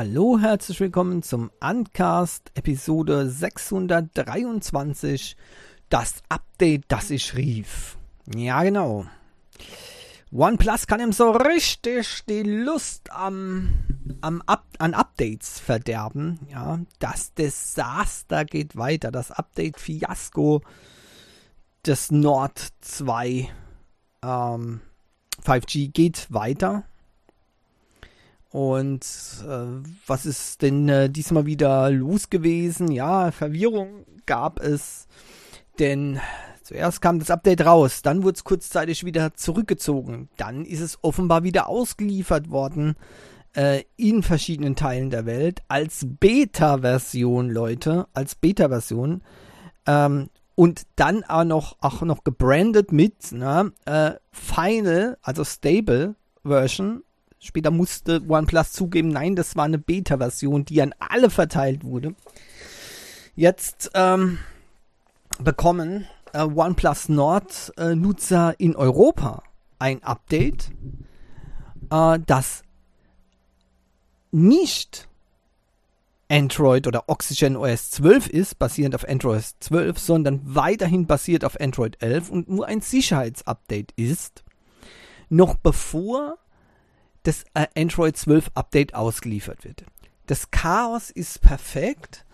Hallo, herzlich willkommen zum Uncast Episode 623. Das Update, das ich rief. Ja, genau. OnePlus kann ihm so richtig die Lust am, am Up, an Updates verderben. Ja, das Desaster geht weiter. Das Update-Fiasko des Nord 2 ähm, 5G geht weiter. Und äh, was ist denn äh, diesmal wieder los gewesen? Ja, Verwirrung gab es, denn zuerst kam das Update raus, dann wurde es kurzzeitig wieder zurückgezogen, dann ist es offenbar wieder ausgeliefert worden äh, in verschiedenen Teilen der Welt als Beta-Version, Leute, als Beta-Version. Ähm, und dann auch noch, auch noch gebrandet mit na, äh, Final, also Stable Version Später musste OnePlus zugeben, nein, das war eine Beta-Version, die an alle verteilt wurde. Jetzt ähm, bekommen äh, OnePlus Nord-Nutzer äh, in Europa ein Update, äh, das nicht Android oder Oxygen OS 12 ist, basierend auf Android 12, sondern weiterhin basiert auf Android 11 und nur ein Sicherheitsupdate ist, noch bevor das Android 12 Update ausgeliefert wird. Das Chaos ist perfekt.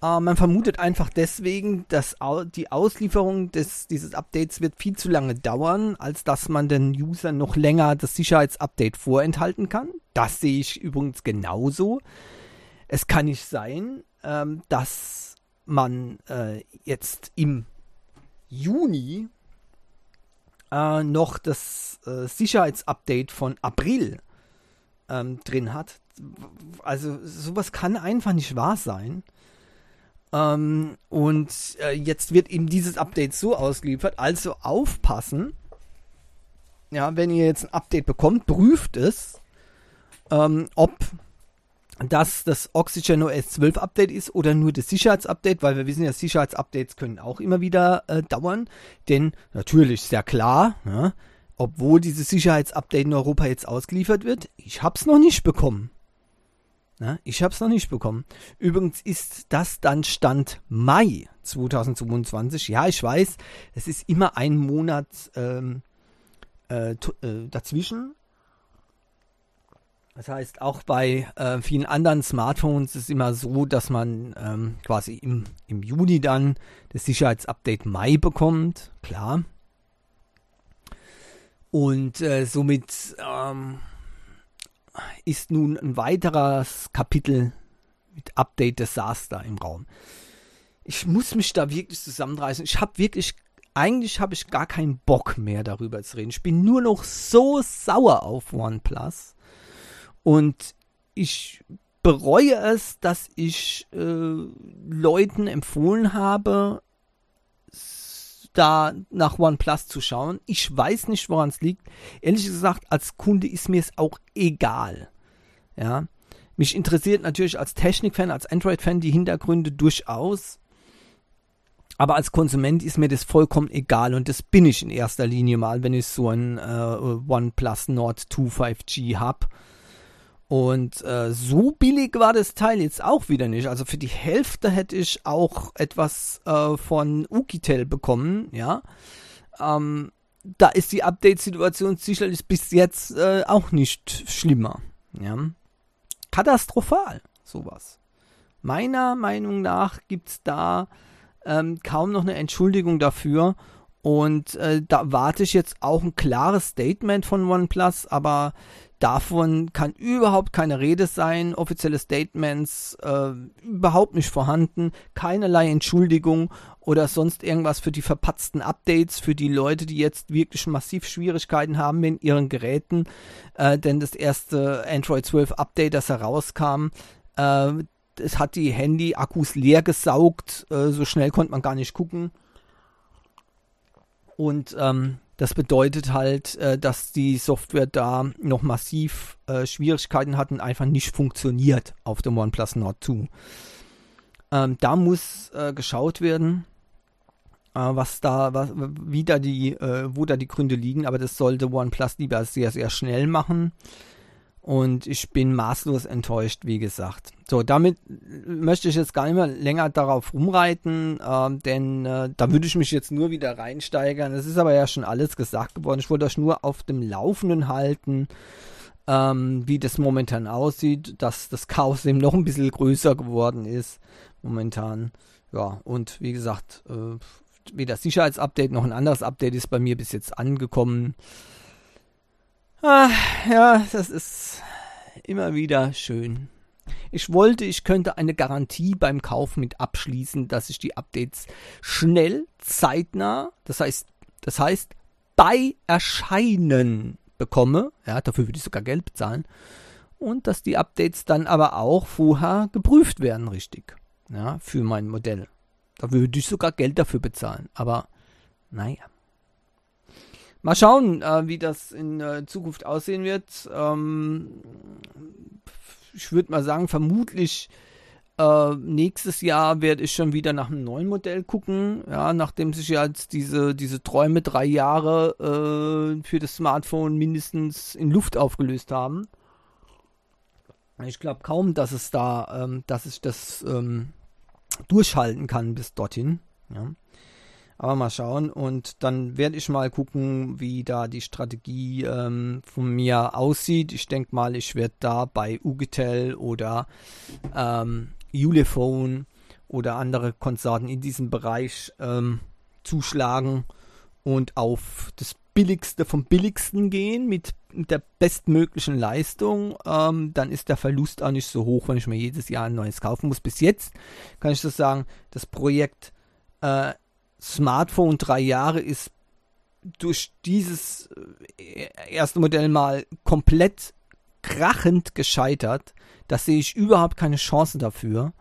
Man vermutet einfach deswegen, dass die Auslieferung des, dieses Updates wird viel zu lange dauern, als dass man den User noch länger das Sicherheitsupdate vorenthalten kann. Das sehe ich übrigens genauso. Es kann nicht sein, ähm, dass man äh, jetzt im Juni äh, noch das äh, Sicherheitsupdate von April ähm, drin hat. Also sowas kann einfach nicht wahr sein. Ähm, und äh, jetzt wird eben dieses Update so ausgeliefert. Also aufpassen. Ja, wenn ihr jetzt ein Update bekommt, prüft es, ähm, ob dass das Oxygen OS 12 Update ist oder nur das Sicherheitsupdate, weil wir wissen ja, Sicherheitsupdates können auch immer wieder äh, dauern. Denn natürlich ist ja klar, ja, obwohl dieses Sicherheitsupdate in Europa jetzt ausgeliefert wird, ich habe es noch nicht bekommen. Ja, ich habe es noch nicht bekommen. Übrigens ist das dann Stand Mai 2022. Ja, ich weiß, es ist immer ein Monat ähm, äh, äh, dazwischen. Das heißt, auch bei äh, vielen anderen Smartphones ist es immer so, dass man ähm, quasi im, im Juni dann das Sicherheitsupdate Mai bekommt. Klar. Und äh, somit ähm, ist nun ein weiteres Kapitel mit Update Desaster im Raum. Ich muss mich da wirklich zusammenreißen. Ich habe wirklich, eigentlich habe ich gar keinen Bock mehr darüber zu reden. Ich bin nur noch so sauer auf OnePlus und ich bereue es, dass ich äh, Leuten empfohlen habe, da nach OnePlus zu schauen. Ich weiß nicht, woran es liegt. Ehrlich gesagt, als Kunde ist mir es auch egal. Ja. Mich interessiert natürlich als Technik-Fan, als Android-Fan die Hintergründe durchaus. Aber als Konsument ist mir das vollkommen egal und das bin ich in erster Linie mal, wenn ich so ein äh, OnePlus Nord 2 5G habe. Und äh, so billig war das Teil jetzt auch wieder nicht. Also für die Hälfte hätte ich auch etwas äh, von Ukitel bekommen, ja. Ähm, da ist die Update-Situation sicherlich bis jetzt äh, auch nicht schlimmer. Ja. Katastrophal, sowas. Meiner Meinung nach gibt es da ähm, kaum noch eine Entschuldigung dafür. Und äh, da warte ich jetzt auch ein klares Statement von OnePlus, aber Davon kann überhaupt keine Rede sein, offizielle Statements äh, überhaupt nicht vorhanden, keinerlei Entschuldigung oder sonst irgendwas für die verpatzten Updates, für die Leute, die jetzt wirklich massiv Schwierigkeiten haben mit ihren Geräten. Äh, denn das erste Android 12 Update, das herauskam, äh, es hat die Handy-Akkus leer gesaugt, äh, so schnell konnte man gar nicht gucken. Und ähm, das bedeutet halt, äh, dass die Software da noch massiv äh, Schwierigkeiten hat und einfach nicht funktioniert auf dem OnePlus Nord 2. Ähm, da muss äh, geschaut werden, äh, was da, was, wie da die, äh, wo da die Gründe liegen, aber das sollte OnePlus lieber sehr, sehr schnell machen. Und ich bin maßlos enttäuscht, wie gesagt. So, damit möchte ich jetzt gar nicht mehr länger darauf rumreiten, äh, denn äh, da würde ich mich jetzt nur wieder reinsteigern. Es ist aber ja schon alles gesagt geworden. Ich wollte euch nur auf dem Laufenden halten, ähm, wie das momentan aussieht, dass das Chaos eben noch ein bisschen größer geworden ist momentan. Ja, und wie gesagt, äh, weder Sicherheitsupdate noch ein anderes Update ist bei mir bis jetzt angekommen. Ah, ja, das ist immer wieder schön. Ich wollte, ich könnte eine Garantie beim Kauf mit abschließen, dass ich die Updates schnell, zeitnah, das heißt, das heißt bei Erscheinen bekomme. Ja, dafür würde ich sogar Geld bezahlen. Und dass die Updates dann aber auch vorher geprüft werden, richtig. Ja, für mein Modell. Da würde ich sogar Geld dafür bezahlen. Aber naja. Mal schauen, äh, wie das in äh, Zukunft aussehen wird. Ähm, ich würde mal sagen, vermutlich äh, nächstes Jahr werde ich schon wieder nach einem neuen Modell gucken. Ja, nachdem sich jetzt diese, diese Träume drei Jahre äh, für das Smartphone mindestens in Luft aufgelöst haben. Ich glaube kaum, dass es da, ähm, dass ich das ähm, durchhalten kann bis dorthin. Ja. Aber mal schauen und dann werde ich mal gucken, wie da die Strategie ähm, von mir aussieht. Ich denke mal, ich werde da bei Ugetel oder ähm, Ulefone oder andere Konsorten in diesem Bereich ähm, zuschlagen und auf das Billigste vom Billigsten gehen mit, mit der bestmöglichen Leistung, ähm, dann ist der Verlust auch nicht so hoch, wenn ich mir jedes Jahr ein neues kaufen muss. Bis jetzt kann ich das sagen, das Projekt äh, Smartphone drei Jahre ist durch dieses äh, erste Modell mal komplett krachend gescheitert. Da sehe ich überhaupt keine Chance dafür.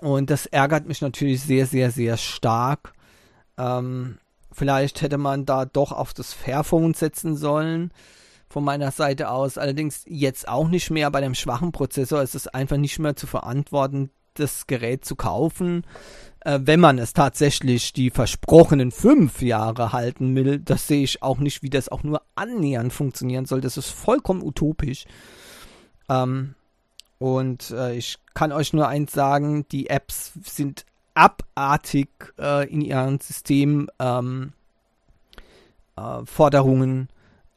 Und das ärgert mich natürlich sehr, sehr, sehr stark. Ähm, vielleicht hätte man da doch auf das Fairphone setzen sollen von meiner Seite aus. Allerdings jetzt auch nicht mehr. Bei dem schwachen Prozessor ist es einfach nicht mehr zu verantworten, das Gerät zu kaufen äh, wenn man es tatsächlich die versprochenen fünf Jahre halten will, das sehe ich auch nicht, wie das auch nur annähernd funktionieren soll. Das ist vollkommen utopisch. Ähm, und äh, ich kann euch nur eins sagen, die Apps sind abartig äh, in ihren Systemforderungen. Ähm,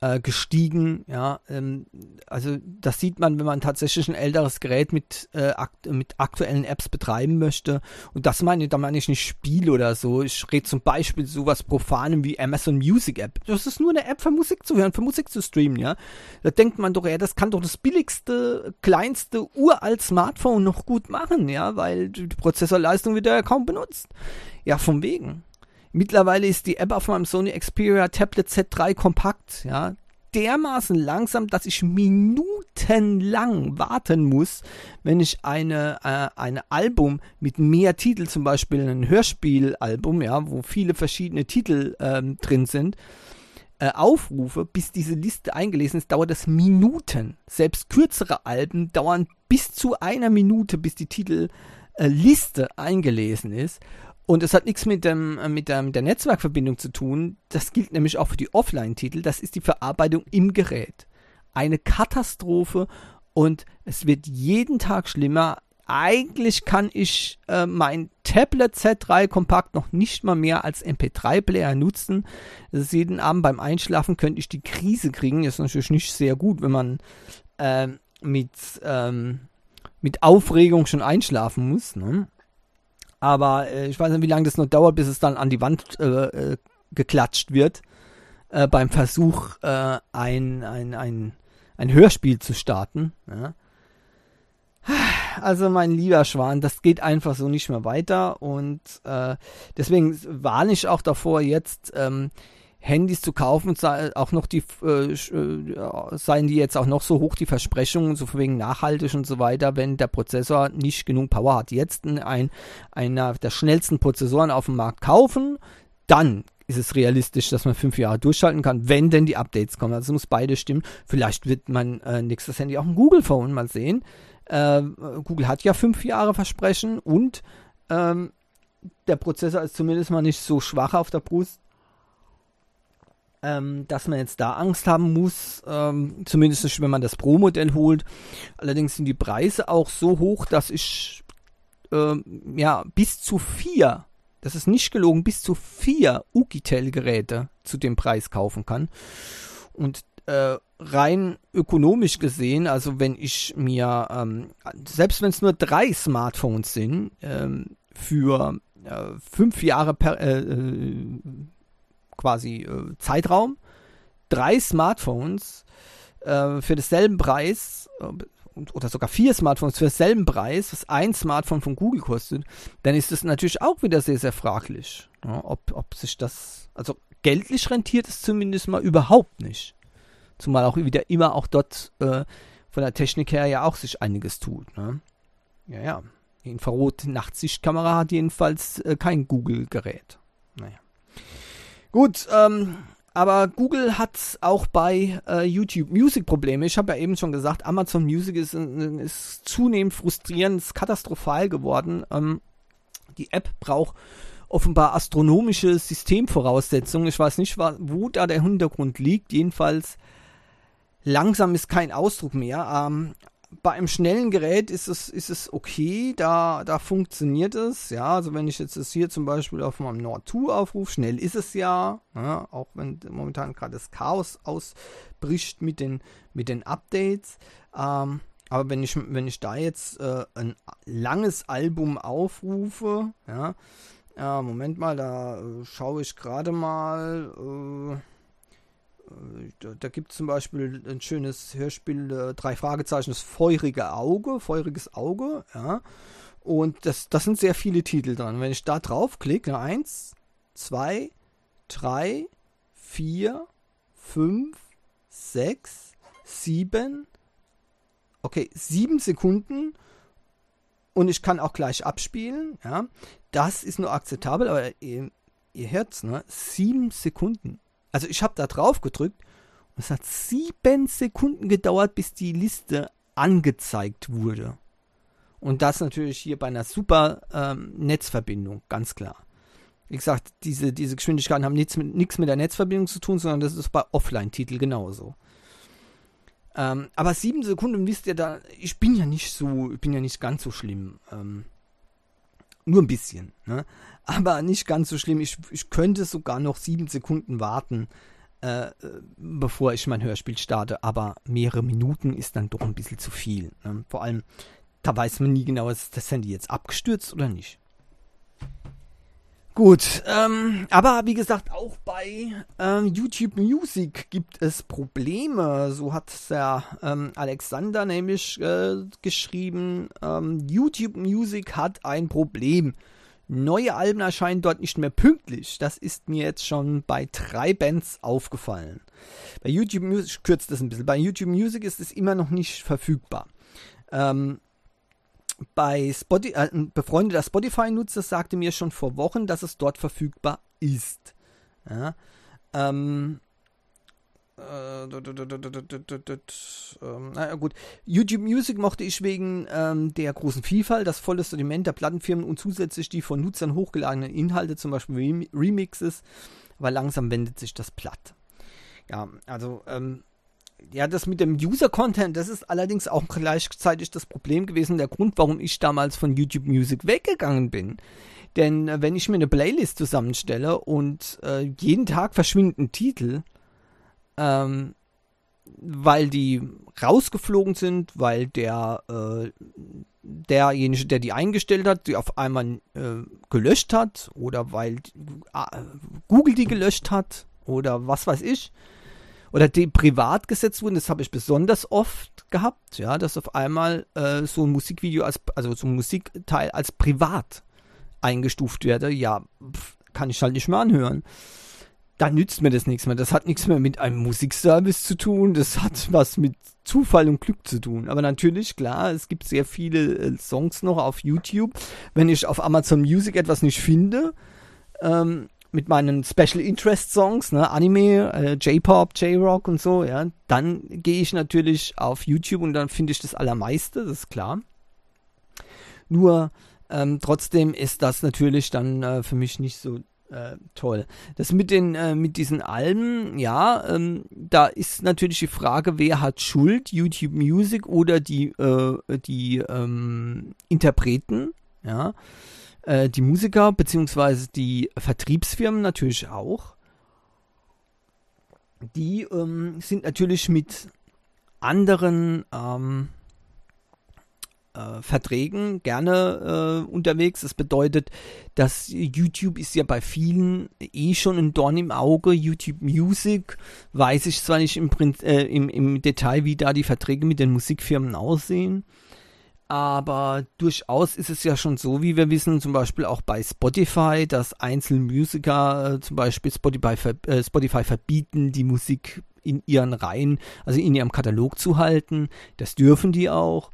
äh, gestiegen. Ja, ähm, also das sieht man, wenn man tatsächlich ein älteres Gerät mit, äh, akt mit aktuellen Apps betreiben möchte. Und das meine, da meine ich nicht Spiel oder so. Ich rede zum Beispiel sowas Profanem wie Amazon Music App. Das ist nur eine App für Musik zu hören, für Musik zu streamen, ja. Da denkt man doch, ja, das kann doch das billigste, kleinste, uralt Smartphone noch gut machen, ja, weil die Prozessorleistung wird ja kaum benutzt. Ja, vom wegen. Mittlerweile ist die App auf meinem Sony Xperia Tablet Z3 kompakt, ja, dermaßen langsam, dass ich minutenlang warten muss, wenn ich eine, äh, ein Album mit mehr Titel, zum Beispiel ein Hörspielalbum, ja, wo viele verschiedene Titel ähm, drin sind, äh, aufrufe, bis diese Liste eingelesen ist, dauert das Minuten. Selbst kürzere Alben dauern bis zu einer Minute, bis die Titelliste äh, eingelesen ist. Und es hat nichts mit, dem, äh, mit, der, mit der Netzwerkverbindung zu tun. Das gilt nämlich auch für die Offline-Titel. Das ist die Verarbeitung im Gerät. Eine Katastrophe und es wird jeden Tag schlimmer. Eigentlich kann ich äh, mein Tablet Z3 Kompakt noch nicht mal mehr als MP3-Player nutzen. Das jeden Abend beim Einschlafen könnte ich die Krise kriegen. Ist natürlich nicht sehr gut, wenn man äh, mit, ähm, mit Aufregung schon einschlafen muss. Ne? Aber äh, ich weiß nicht, wie lange das noch dauert, bis es dann an die Wand äh, äh, geklatscht wird. Äh, beim Versuch, äh, ein, ein, ein, ein Hörspiel zu starten. Ja. Also mein lieber Schwan, das geht einfach so nicht mehr weiter und äh, deswegen warne ich auch davor, jetzt ähm, Handys zu kaufen, auch noch die, äh, äh, seien die jetzt auch noch so hoch, die Versprechungen, so wegen nachhaltig und so weiter, wenn der Prozessor nicht genug Power hat. Jetzt ein, einer der schnellsten Prozessoren auf dem Markt kaufen, dann ist es realistisch, dass man fünf Jahre durchschalten kann, wenn denn die Updates kommen. Also muss beide stimmen. Vielleicht wird mein äh, nächstes Handy auch ein Google Phone mal sehen. Äh, Google hat ja fünf Jahre Versprechen und ähm, der Prozessor ist zumindest mal nicht so schwach auf der Brust ähm, dass man jetzt da Angst haben muss, ähm, zumindest wenn man das Pro-Modell holt. Allerdings sind die Preise auch so hoch, dass ich ähm, ja bis zu vier, das ist nicht gelogen, bis zu vier Ukitel-Geräte zu dem Preis kaufen kann. Und äh, rein ökonomisch gesehen, also wenn ich mir, ähm, selbst wenn es nur drei Smartphones sind, ähm, für äh, fünf Jahre per, äh, äh quasi äh, Zeitraum, drei Smartphones äh, für denselben Preis oder sogar vier Smartphones für denselben Preis, was ein Smartphone von Google kostet, dann ist das natürlich auch wieder sehr, sehr fraglich. Ja, ob, ob sich das, also geldlich rentiert es zumindest mal überhaupt nicht. Zumal auch wieder immer auch dort äh, von der Technik her ja auch sich einiges tut. Ne? Ja, ja. Die Infrarot-Nachtsichtkamera hat jedenfalls äh, kein Google-Gerät. Naja. Gut, ähm, aber Google hat auch bei äh, YouTube Music Probleme. Ich habe ja eben schon gesagt, Amazon Music ist, ist zunehmend frustrierend, ist katastrophal geworden. Ähm, die App braucht offenbar astronomische Systemvoraussetzungen. Ich weiß nicht, wo da der Hintergrund liegt. Jedenfalls langsam ist kein Ausdruck mehr. Ähm, bei einem schnellen Gerät ist es, ist es okay, da, da funktioniert es. Ja, also wenn ich jetzt das hier zum Beispiel auf meinem Nord 2 aufrufe, schnell ist es ja, ja auch wenn momentan gerade das Chaos ausbricht mit den, mit den Updates. Ähm, aber wenn ich, wenn ich da jetzt äh, ein langes Album aufrufe, ja, ja Moment mal, da äh, schaue ich gerade mal. Da, da gibt es zum Beispiel ein schönes Hörspiel, äh, drei Fragezeichen, das feurige Auge, feuriges Auge, ja. Und das, das sind sehr viele Titel dran. Wenn ich da draufklicke, eins, zwei, drei, vier, fünf, sechs, sieben, okay, sieben Sekunden und ich kann auch gleich abspielen, ja. Das ist nur akzeptabel, aber ihr, ihr hört's, ne? Sieben Sekunden. Also ich habe da drauf gedrückt und es hat sieben Sekunden gedauert, bis die Liste angezeigt wurde. Und das natürlich hier bei einer super ähm, Netzverbindung, ganz klar. Wie gesagt, diese, diese Geschwindigkeiten haben nichts mit, mit der Netzverbindung zu tun, sondern das ist bei Offline-Titeln genauso. Ähm, aber sieben Sekunden wisst ihr da, ich bin ja nicht so, ich bin ja nicht ganz so schlimm. Ähm, nur ein bisschen. Ne? Aber nicht ganz so schlimm. Ich, ich könnte sogar noch sieben Sekunden warten, äh, bevor ich mein Hörspiel starte. Aber mehrere Minuten ist dann doch ein bisschen zu viel. Ne? Vor allem, da weiß man nie genau, ist das Handy jetzt abgestürzt oder nicht. Gut, ähm, aber wie gesagt, auch bei ähm, YouTube Music gibt es Probleme. So hat der ähm, Alexander nämlich äh, geschrieben, ähm, YouTube Music hat ein Problem. Neue Alben erscheinen dort nicht mehr pünktlich. Das ist mir jetzt schon bei drei Bands aufgefallen. Bei YouTube Music, kürzt das ein bisschen, bei YouTube Music ist es immer noch nicht verfügbar. Ähm, bei Spotify, äh, ein befreundeter Spotify-Nutzer sagte mir schon vor Wochen, dass es dort verfügbar ist. Ja, ähm, äh, naja, gut. YouTube Music mochte ich wegen ähm, der großen Vielfalt, das volle Sortiment der Plattenfirmen und zusätzlich die von Nutzern hochgeladenen Inhalte, zum Beispiel Remixes, aber langsam wendet sich das platt. Ja, also ähm, ja, das mit dem User-Content, das ist allerdings auch gleichzeitig das Problem gewesen, der Grund, warum ich damals von YouTube Music weggegangen bin. Denn äh, wenn ich mir eine Playlist zusammenstelle und äh, jeden Tag verschwinden Titel, ähm, weil die rausgeflogen sind, weil der äh, derjenige, der die eingestellt hat, die auf einmal äh, gelöscht hat oder weil äh, Google die gelöscht hat oder was weiß ich, oder die privat gesetzt wurden, das habe ich besonders oft gehabt, ja, dass auf einmal äh, so ein Musikvideo als, also so ein Musikteil als privat eingestuft werde, ja, pf, kann ich halt nicht mehr anhören. Da nützt mir das nichts mehr. Das hat nichts mehr mit einem Musikservice zu tun. Das hat was mit Zufall und Glück zu tun. Aber natürlich, klar, es gibt sehr viele äh, Songs noch auf YouTube. Wenn ich auf Amazon Music etwas nicht finde, ähm, mit meinen Special Interest Songs, ne, Anime, äh, J-Pop, J-Rock und so, ja, dann gehe ich natürlich auf YouTube und dann finde ich das Allermeiste, das ist klar. Nur ähm, trotzdem ist das natürlich dann äh, für mich nicht so Äh, toll. Das mit den äh, mit diesen Alben, ja, ähm, da ist natürlich die Frage, wer hat Schuld, YouTube Music oder die äh, die ähm, Interpreten, ja, äh, die Musiker beziehungsweise die Vertriebsfirmen natürlich auch. Die ähm, sind natürlich mit anderen ähm, äh, Verträgen gerne äh, unterwegs. Das bedeutet, dass YouTube ist ja bei vielen eh schon ein Dorn im Auge. YouTube Music weiß ich zwar nicht im, äh, im, im Detail, wie da die Verträge mit den Musikfirmen aussehen. Aber durchaus ist es ja schon so, wie wir wissen, zum Beispiel auch bei Spotify, dass einzelne Musiker äh, zum Beispiel Spotify, äh, Spotify verbieten, die Musik in ihren Reihen, also in ihrem Katalog zu halten. Das dürfen die auch.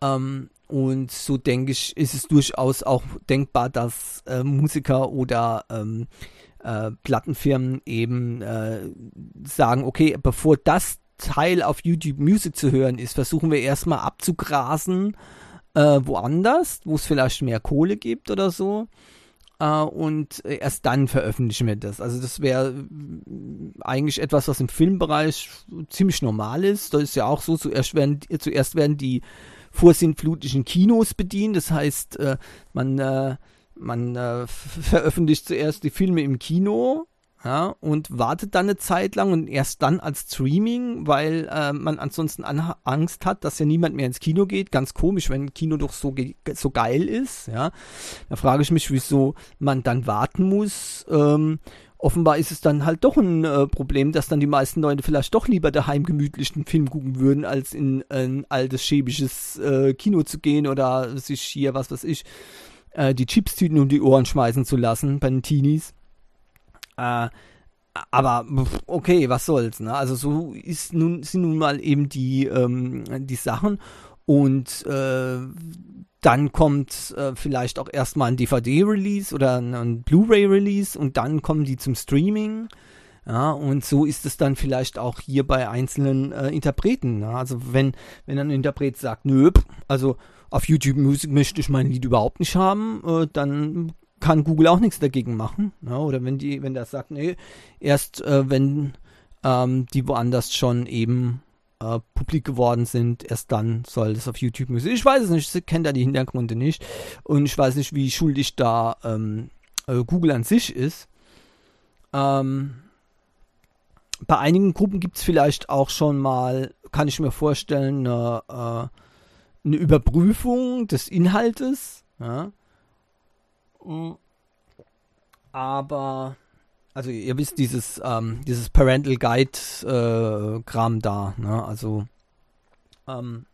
Ähm, und so denke ich, ist es durchaus auch denkbar, dass äh, Musiker oder ähm, äh, Plattenfirmen eben sagen, okay, bevor das Teil auf YouTube Music zu hören ist, versuchen wir erstmal abzugrasen äh, woanders, wo es vielleicht mehr Kohle gibt oder so. Uh, und erst dann veröffentlichen wir das. Also das wäre eigentlich etwas, was im Filmbereich ziemlich normal ist. Das ist ja auch so, zuerst werden, zuerst werden die vorsintflutlichen Kinos bedient. Das heißt, äh, man, äh, man äh, veröffentlicht zuerst die Filme im Kino ja, und wartet dann eine Zeit lang und erst dann als Streaming, weil äh, man ansonsten an Angst hat, dass ja niemand mehr ins Kino geht. Ganz komisch, wenn Kino doch so, so geil ist. Ja, da frage ich mich, wieso man dann warten muss. Ähm, offenbar ist es dann halt doch ein äh, Problem, dass dann die meisten Leute vielleicht doch lieber daheim gemütlich einen Film gucken würden, als in ein altes schäbisches äh, Kino zu gehen oder sich hier, was weiß ich, äh, die Chipstüten um die Ohren schmeißen zu lassen bei den Teenies. Äh, aber okay, was soll's, ne? Also so ist nun, sind nun mal eben die, ähm, die Sachen. Und äh, dann kommt äh, vielleicht auch erstmal ein DVD-Release oder ein, ein Blu-ray-Release und dann kommen die zum Streaming. Ja, und so ist es dann vielleicht auch hier bei einzelnen äh, Interpreten. Ne? Also wenn, wenn ein Interpret sagt, nö, also auf YouTube Music möchte ich mein Lied überhaupt nicht haben, äh, dann kann Google auch nichts dagegen machen. Ja, oder wenn die, wenn der sagt, nee, erst äh, wenn ähm, die woanders schon eben äh, publik geworden sind, erst dann soll das auf YouTube müssen. Ich weiß es nicht, ich kenne da die Hintergründe nicht und ich weiß nicht, wie schuldig da ähm, äh, Google an sich ist. Ähm, bei einigen Gruppen gibt es vielleicht auch schon mal, kann ich mir vorstellen, eine, äh, eine Überprüfung des Inhaltes. Ja. Aber, also ihr wisst, dieses, ähm, dieses Parental Guide-Kram äh, da, ne? Also, ähm,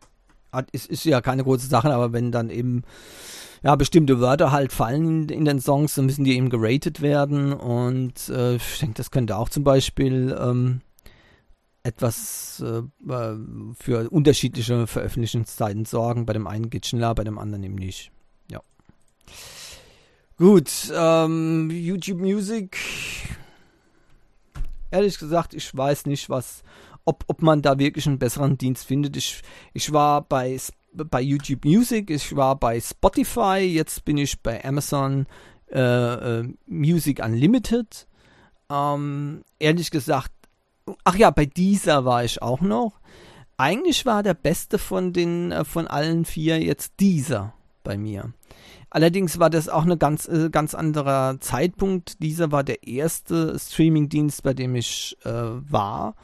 ist, ist ja keine große Sache, aber wenn dann eben ja, bestimmte Wörter halt fallen in, in, den Songs, dann müssen die eben geratet werden. Und äh, ich denke, das könnte auch zum Beispiel ähm, etwas äh, äh für unterschiedliche Veröffentlichungszeiten sorgen. Bei dem einen geht schneller, bei dem anderen eben nicht. Gut, ähm, YouTube Music. Ehrlich gesagt, ich weiß nicht, was, ob, ob man da wirklich einen besseren Dienst findet. Ich, ich war bei, bei YouTube Music, ich war bei Spotify, jetzt bin ich bei Amazon äh, äh, Music Unlimited. Ähm, ehrlich gesagt, ach ja, bei dieser war ich auch noch. Eigentlich war der beste von den äh, von allen vier jetzt dieser bei mir. Allerdings war das auch ein ganz, äh, ganz anderer Zeitpunkt. Dieser war der erste Streamingdienst, bei dem ich äh, war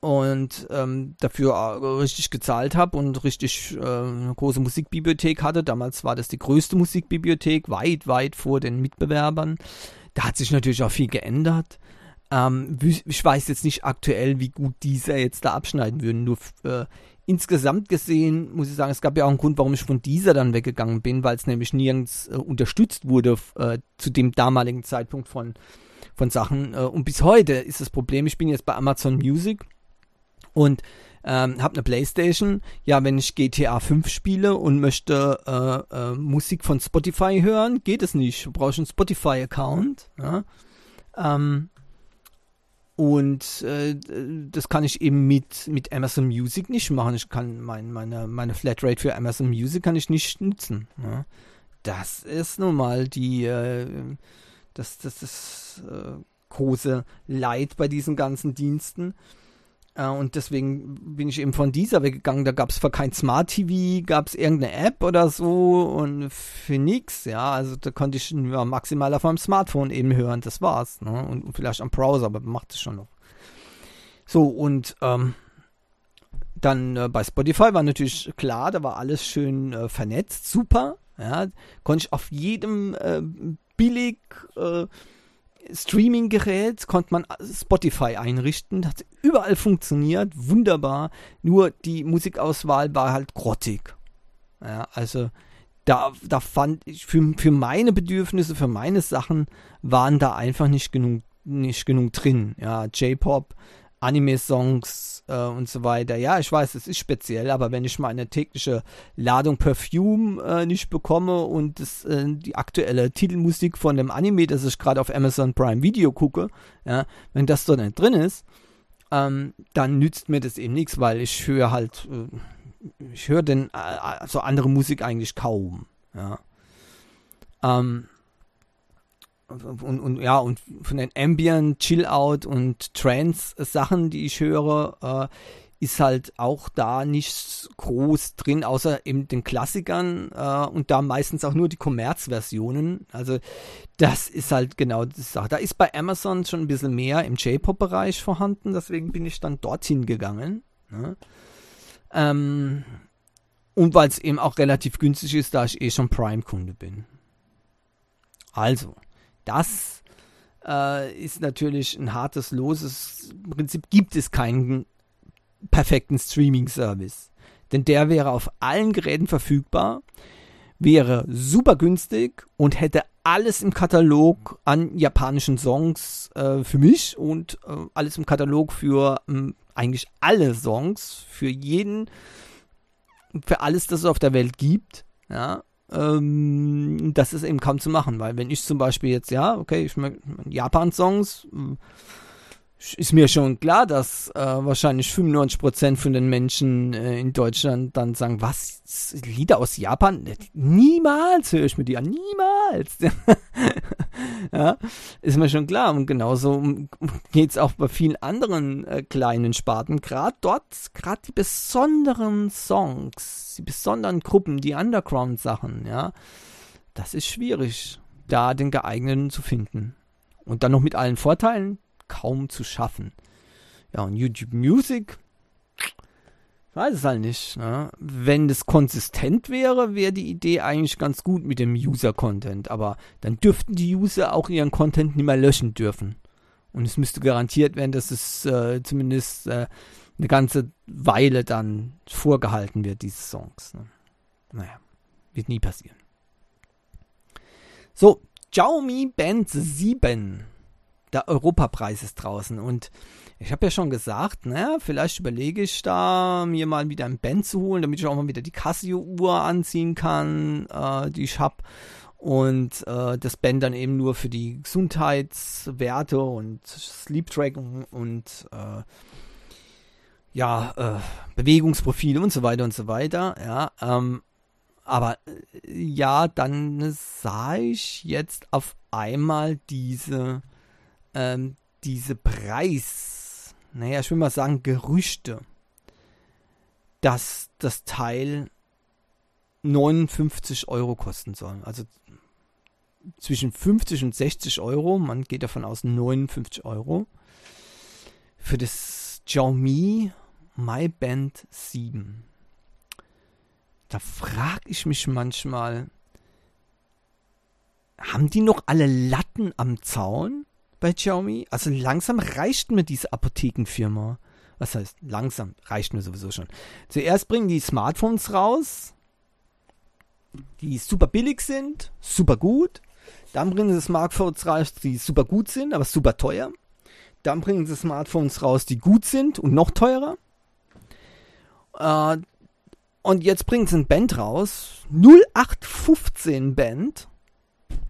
und ähm, dafür äh, richtig gezahlt habe und richtig äh, eine große Musikbibliothek hatte. Damals war das die größte Musikbibliothek, weit, weit vor den Mitbewerbern. Da hat sich natürlich auch viel geändert. Ähm, ich weiß jetzt nicht aktuell, wie gut dieser jetzt da abschneiden würden. Nur äh, insgesamt gesehen muss ich sagen, es gab ja auch einen Grund, warum ich von dieser dann weggegangen bin, weil es nämlich nirgends äh, unterstützt wurde äh, zu dem damaligen Zeitpunkt von, von Sachen. Äh, und bis heute ist das Problem, ich bin jetzt bei Amazon Music und ähm, habe eine Playstation. Ja, wenn ich GTA 5 spiele und möchte äh, äh, Musik von Spotify hören, geht es nicht. Du brauchst einen Spotify-Account. Ja? Ähm, und äh, das kann ich eben mit, mit Amazon Music nicht machen. Ich kann mein, meine, meine Flatrate für Amazon Music kann ich nicht nutzen. Ja. Das ist nun mal die, äh, Das, das ist äh, große Leid bei diesen ganzen Diensten. Äh, und deswegen bin ich eben von dieser weggegangen. Da gab es für kein Smart TV, gab es irgendeine App oder so und für nichts. Ja, also da konnte ich ja, maximal auf meinem Smartphone eben hören. Das war's. Ne? Und, und vielleicht am Browser, aber macht es schon noch. So, und ähm, dann äh, bei Spotify war natürlich klar, da war alles schön äh, vernetzt, super. Ja, konnte ich auf jedem äh, billig äh, Streaming-Gerät konnte man Spotify einrichten, hat überall funktioniert, wunderbar. Nur die Musikauswahl war halt grottig. Ja, also da, da fand ich für, für meine Bedürfnisse, für meine Sachen waren da einfach nicht genug, nicht genug drin. Ja, J-Pop, Anime-Songs äh, und so weiter. Ja, ich weiß, es ist speziell, aber wenn ich meine tägliche Ladung Perfume äh, nicht bekomme und das, äh, die aktuelle Titelmusik von dem Anime, das ich gerade auf Amazon Prime Video gucke, ja, wenn das dort nicht drin ist, ähm, dann nützt mir das eben nichts, weil ich höre halt, äh, ich höre denn äh, so andere Musik eigentlich kaum. Ja. Ähm, und, und ja, und von den Ambient, Chill-Out und Trance-Sachen, die ich höre, äh, ist halt auch da nicht groß drin, außer eben den Klassikern äh, und da meistens auch nur die Kommerzversionen. Also das ist halt genau die Sache. Da ist bei Amazon schon ein bisschen mehr im J-Pop-Bereich vorhanden, deswegen bin ich dann dorthin gegangen. Ne? Ähm, und weil es eben auch relativ günstig ist, da ich eh schon Prime-Kunde bin. Also, das äh, ist natürlich ein hartes Los. Im Prinzip gibt es keinen perfekten Streaming-Service. Denn der wäre auf allen Geräten verfügbar, wäre super günstig und hätte alles im Katalog an japanischen Songs äh, für mich und äh, alles im Katalog für äh, eigentlich alle Songs, für jeden, für alles, das es auf der Welt gibt. Ja, ähm, das ist eben kaum zu machen, weil wenn ich zum Beispiel jetzt, ja, okay, ich mag Japan-Songs, ist mir schon klar, dass äh, wahrscheinlich 95% von den Menschen äh, in Deutschland dann sagen, was, Lieder aus Japan? Niemals höre ich mir die an, niemals. ja, ist mir schon klar. Und genauso geht es auch bei vielen anderen äh, kleinen Sparten. Gerade dort, gerade die besonderen Songs, die besonderen Gruppen, die Underground-Sachen, ja, das ist schwierig, da den geeigneten zu finden. Und dann noch mit allen Vorteilen, kaum zu schaffen. Ja, und YouTube Music, weiß es halt nicht. Ne? Wenn das konsistent wäre, wäre die Idee eigentlich ganz gut mit dem User-Content. Aber dann dürften die User auch ihren Content nicht mehr löschen dürfen. Und es müsste garantiert werden, dass es äh, zumindest äh, eine ganze Weile dann vorgehalten wird, diese Songs. Ne? Naja, wird nie passieren. So, Xiaomi Band 7 der Europapreis ist draußen und ich habe ja schon gesagt, naja, vielleicht überlege ich da, mir mal wieder ein Band zu holen, damit ich auch mal wieder die Casio-Uhr anziehen kann, äh, die ich habe. Und äh, das Band dann eben nur für die Gesundheitswerte und Sleep Tracking und äh, ja, äh, Bewegungsprofile und so weiter und so weiter. Ja, ähm, aber äh, ja, dann sah ich jetzt auf einmal diese ähm, diese Preis, naja, ich will mal sagen, Gerüchte, dass das Teil 59 Euro kosten soll. Also zwischen 50 und 60 Euro, man geht davon aus 59 Euro, für das Xiaomi Mi Band 7. Da frage ich mich manchmal, haben die noch alle Latten am Zaun? Bei Xiaomi. Also langsam reicht mir diese Apothekenfirma. Was heißt langsam? Reicht mir sowieso schon. Zuerst bringen die Smartphones raus, die super billig sind, super gut. Dann bringen sie Smartphones raus, die super gut sind, aber super teuer. Dann bringen sie Smartphones raus, die gut sind und noch teurer. Äh, und jetzt bringen sie ein Band raus, 0815 Band,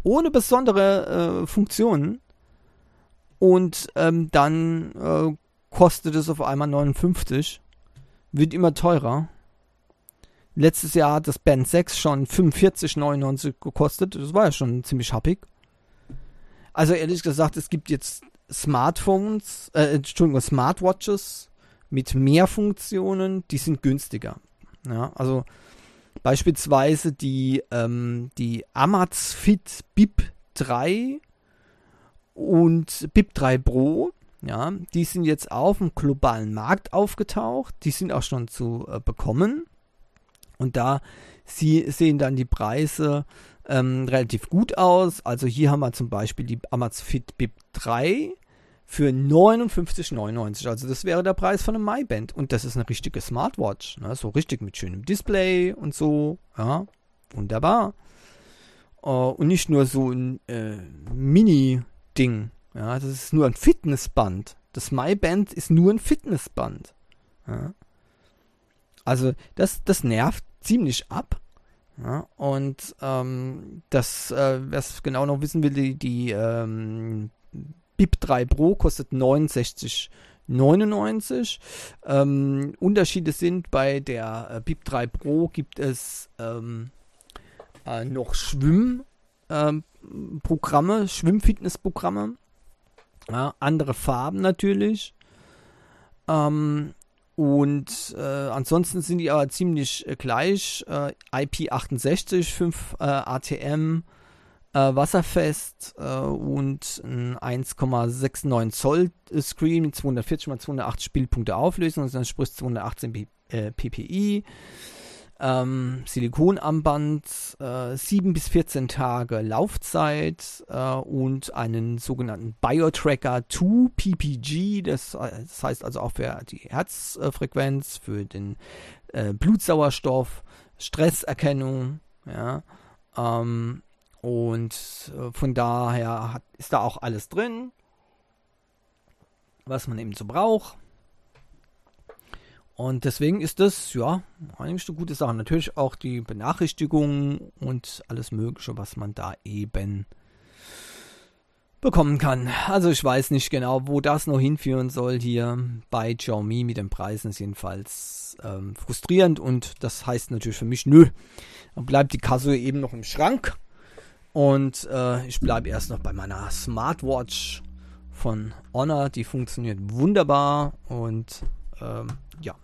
ohne besondere äh, Funktionen und ähm, dann äh, kostet es auf einmal 59. Wird immer teurer. Letztes Jahr hat das Band 6 schon 45,99 gekostet. Das war ja schon ziemlich happig. Also ehrlich gesagt, es gibt jetzt Smartphones, äh, Entschuldigung, Smartwatches mit mehr Funktionen, die sind günstiger. Ja, also beispielsweise die, ähm, die Amazfit BIP 3 und BIP 3 Pro, ja, die sind jetzt auf dem globalen Markt aufgetaucht, die sind auch schon zu äh, bekommen. Und da sie, sehen dann die Preise ähm, relativ gut aus. Also hier haben wir zum Beispiel die Amazfit BIP 3 für 59,99. Also das wäre der Preis von einem MyBand. Und das ist eine richtige Smartwatch. Ne? So richtig mit schönem Display und so. Ja, wunderbar. Uh, und nicht nur so ein äh, Mini-Ding. Ja, das ist nur ein Fitnessband. Das MyBand ist nur ein Fitnessband. Ja. Also das, das nervt ziemlich ab. Ja, und ähm, das, äh, wer genau noch wissen will, die, die ähm, BIP 3 Pro kostet 69,99. Ähm, Unterschiede sind bei der äh, BIP 3 Pro gibt es ähm, äh, noch Schwimmprogramme, ähm, Schwimmfitnessprogramme. Ja, andere Farben natürlich. Ähm, und äh, ansonsten sind die aber ziemlich äh, gleich. Äh, IP68, 5 äh, ATM, äh, wasserfest äh, und ein 1,69 Zoll Screen mit 240 x 280 Spielpunkte Auflösung, das entspricht 218 P PPI ähm, Silikonarmband, äh, 7 bis 14 Tage Laufzeit äh, und einen sogenannten Biotracker 2 PPG, das, das, heißt also auch für die Herzfrequenz, für den äh, Blutsauerstoff, Stresserkennung, ja, ähm, und äh, von daher hat, ist da auch alles drin, was man eben so braucht. Und deswegen ist das, ja, eigentlich eine gute Sache. Natürlich auch die Benachrichtigungen und alles Mögliche, was man da eben bekommen kann. Also ich weiß nicht genau, wo das noch hinführen soll hier bei Xiaomi mit den Preisen. Ist jedenfalls ähm, frustrierend und das heißt natürlich für mich, nö, dann bleibt die Kasse eben noch im Schrank. Und äh, ich bleibe erst noch bei meiner Smartwatch von Honor, die funktioniert wunderbar und ähm, ja,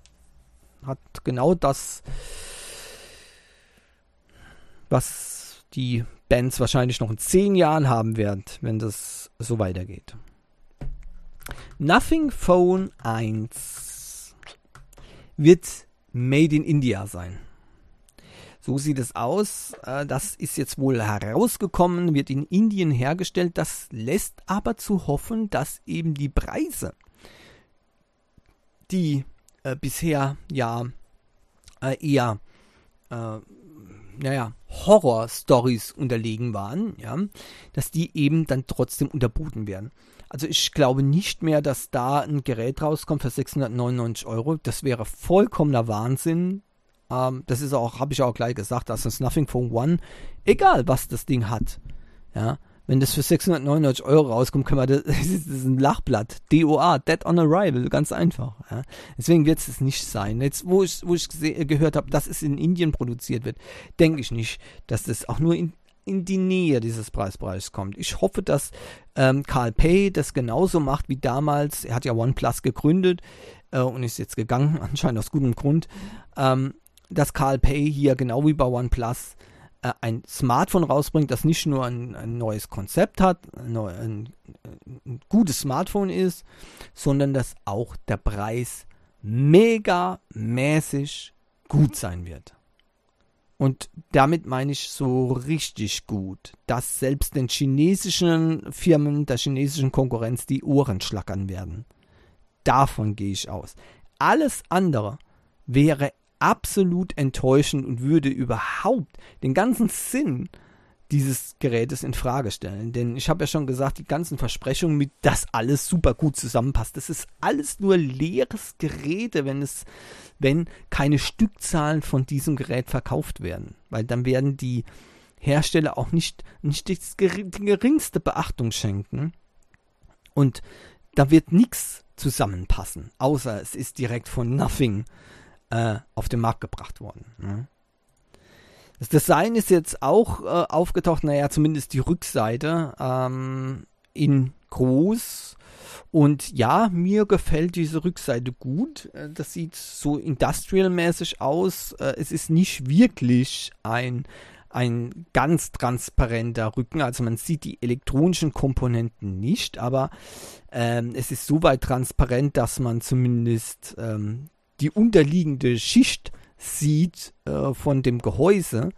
hat genau das, was die Bands wahrscheinlich noch in zehn Jahren haben werden, wenn das so weitergeht. Nothing Phone 1 wird Made in India sein. So sieht es aus. Äh, das ist jetzt wohl herausgekommen, wird in Indien hergestellt. Das lässt aber zu hoffen, dass eben die Preise, die äh, bisher ja äh, eher äh, naja, Horror-Stories unterlegen waren, ja, dass die eben dann trotzdem unterboten werden. Also ich glaube nicht mehr, dass da ein Gerät rauskommt für 699 Euro. Das wäre vollkommener Wahnsinn. Ähm, das ist auch, habe ich auch gleich gesagt, das ist Nothing Phone One, egal was das Ding hat. Ja, wenn das für 699 Euro rauskommt, können wir das, das ist ein Lachblatt. DOA, Dead on Arrival, ganz einfach. Ja. Deswegen wird es nicht sein. Jetzt, wo ich, wo ich gehört habe, dass es in Indien produziert wird, denke ich nicht, dass das auch nur in, in die Nähe dieses Preisbereichs kommt. Ich hoffe, dass ähm, Carl Pay das genauso macht wie damals. Er hat ja OnePlus gegründet äh, und ist jetzt gegangen, anscheinend aus gutem Grund. Ähm, dass Carl Pay hier genau wie bei OnePlus äh, ein Smartphone rausbringt, das nicht nur ein, ein neues Konzept hat, ein, ein, ein, gutes Smartphone ist, sondern dass auch der Preis mega mäßig gut sein wird. Und damit meine ich so richtig gut, dass selbst den chinesischen Firmen, der chinesischen Konkurrenz die Ohren schlackern werden. Davon gehe ich aus. Alles andere wäre absolut enttäuschend und würde überhaupt den ganzen Sinn dieses Gerätes in Frage stellen. Denn ich habe ja schon gesagt, die ganzen Versprechungen, mit das alles super gut zusammenpasst, das ist alles nur leeres Geräte, wenn es, wenn keine Stückzahlen von diesem Gerät verkauft werden. Weil dann werden die Hersteller auch nicht, nicht die geringste Beachtung schenken. Und da wird nichts zusammenpassen, außer es ist direkt von Nothing äh, auf den Markt gebracht worden. Ne? Das Design ist jetzt auch äh, aufgetaucht, naja, zumindest die Rückseite. Ähm, in groß. Und ja, mir gefällt diese Rückseite gut. Äh, das sieht so industrial-mäßig aus. Äh, es ist nicht wirklich ein, ein ganz transparenter Rücken. Also man sieht die elektronischen Komponenten nicht, aber ähm, es ist so weit transparent, dass man zumindest ähm, die unterliegende Schicht sieht äh, von dem Gehäuse.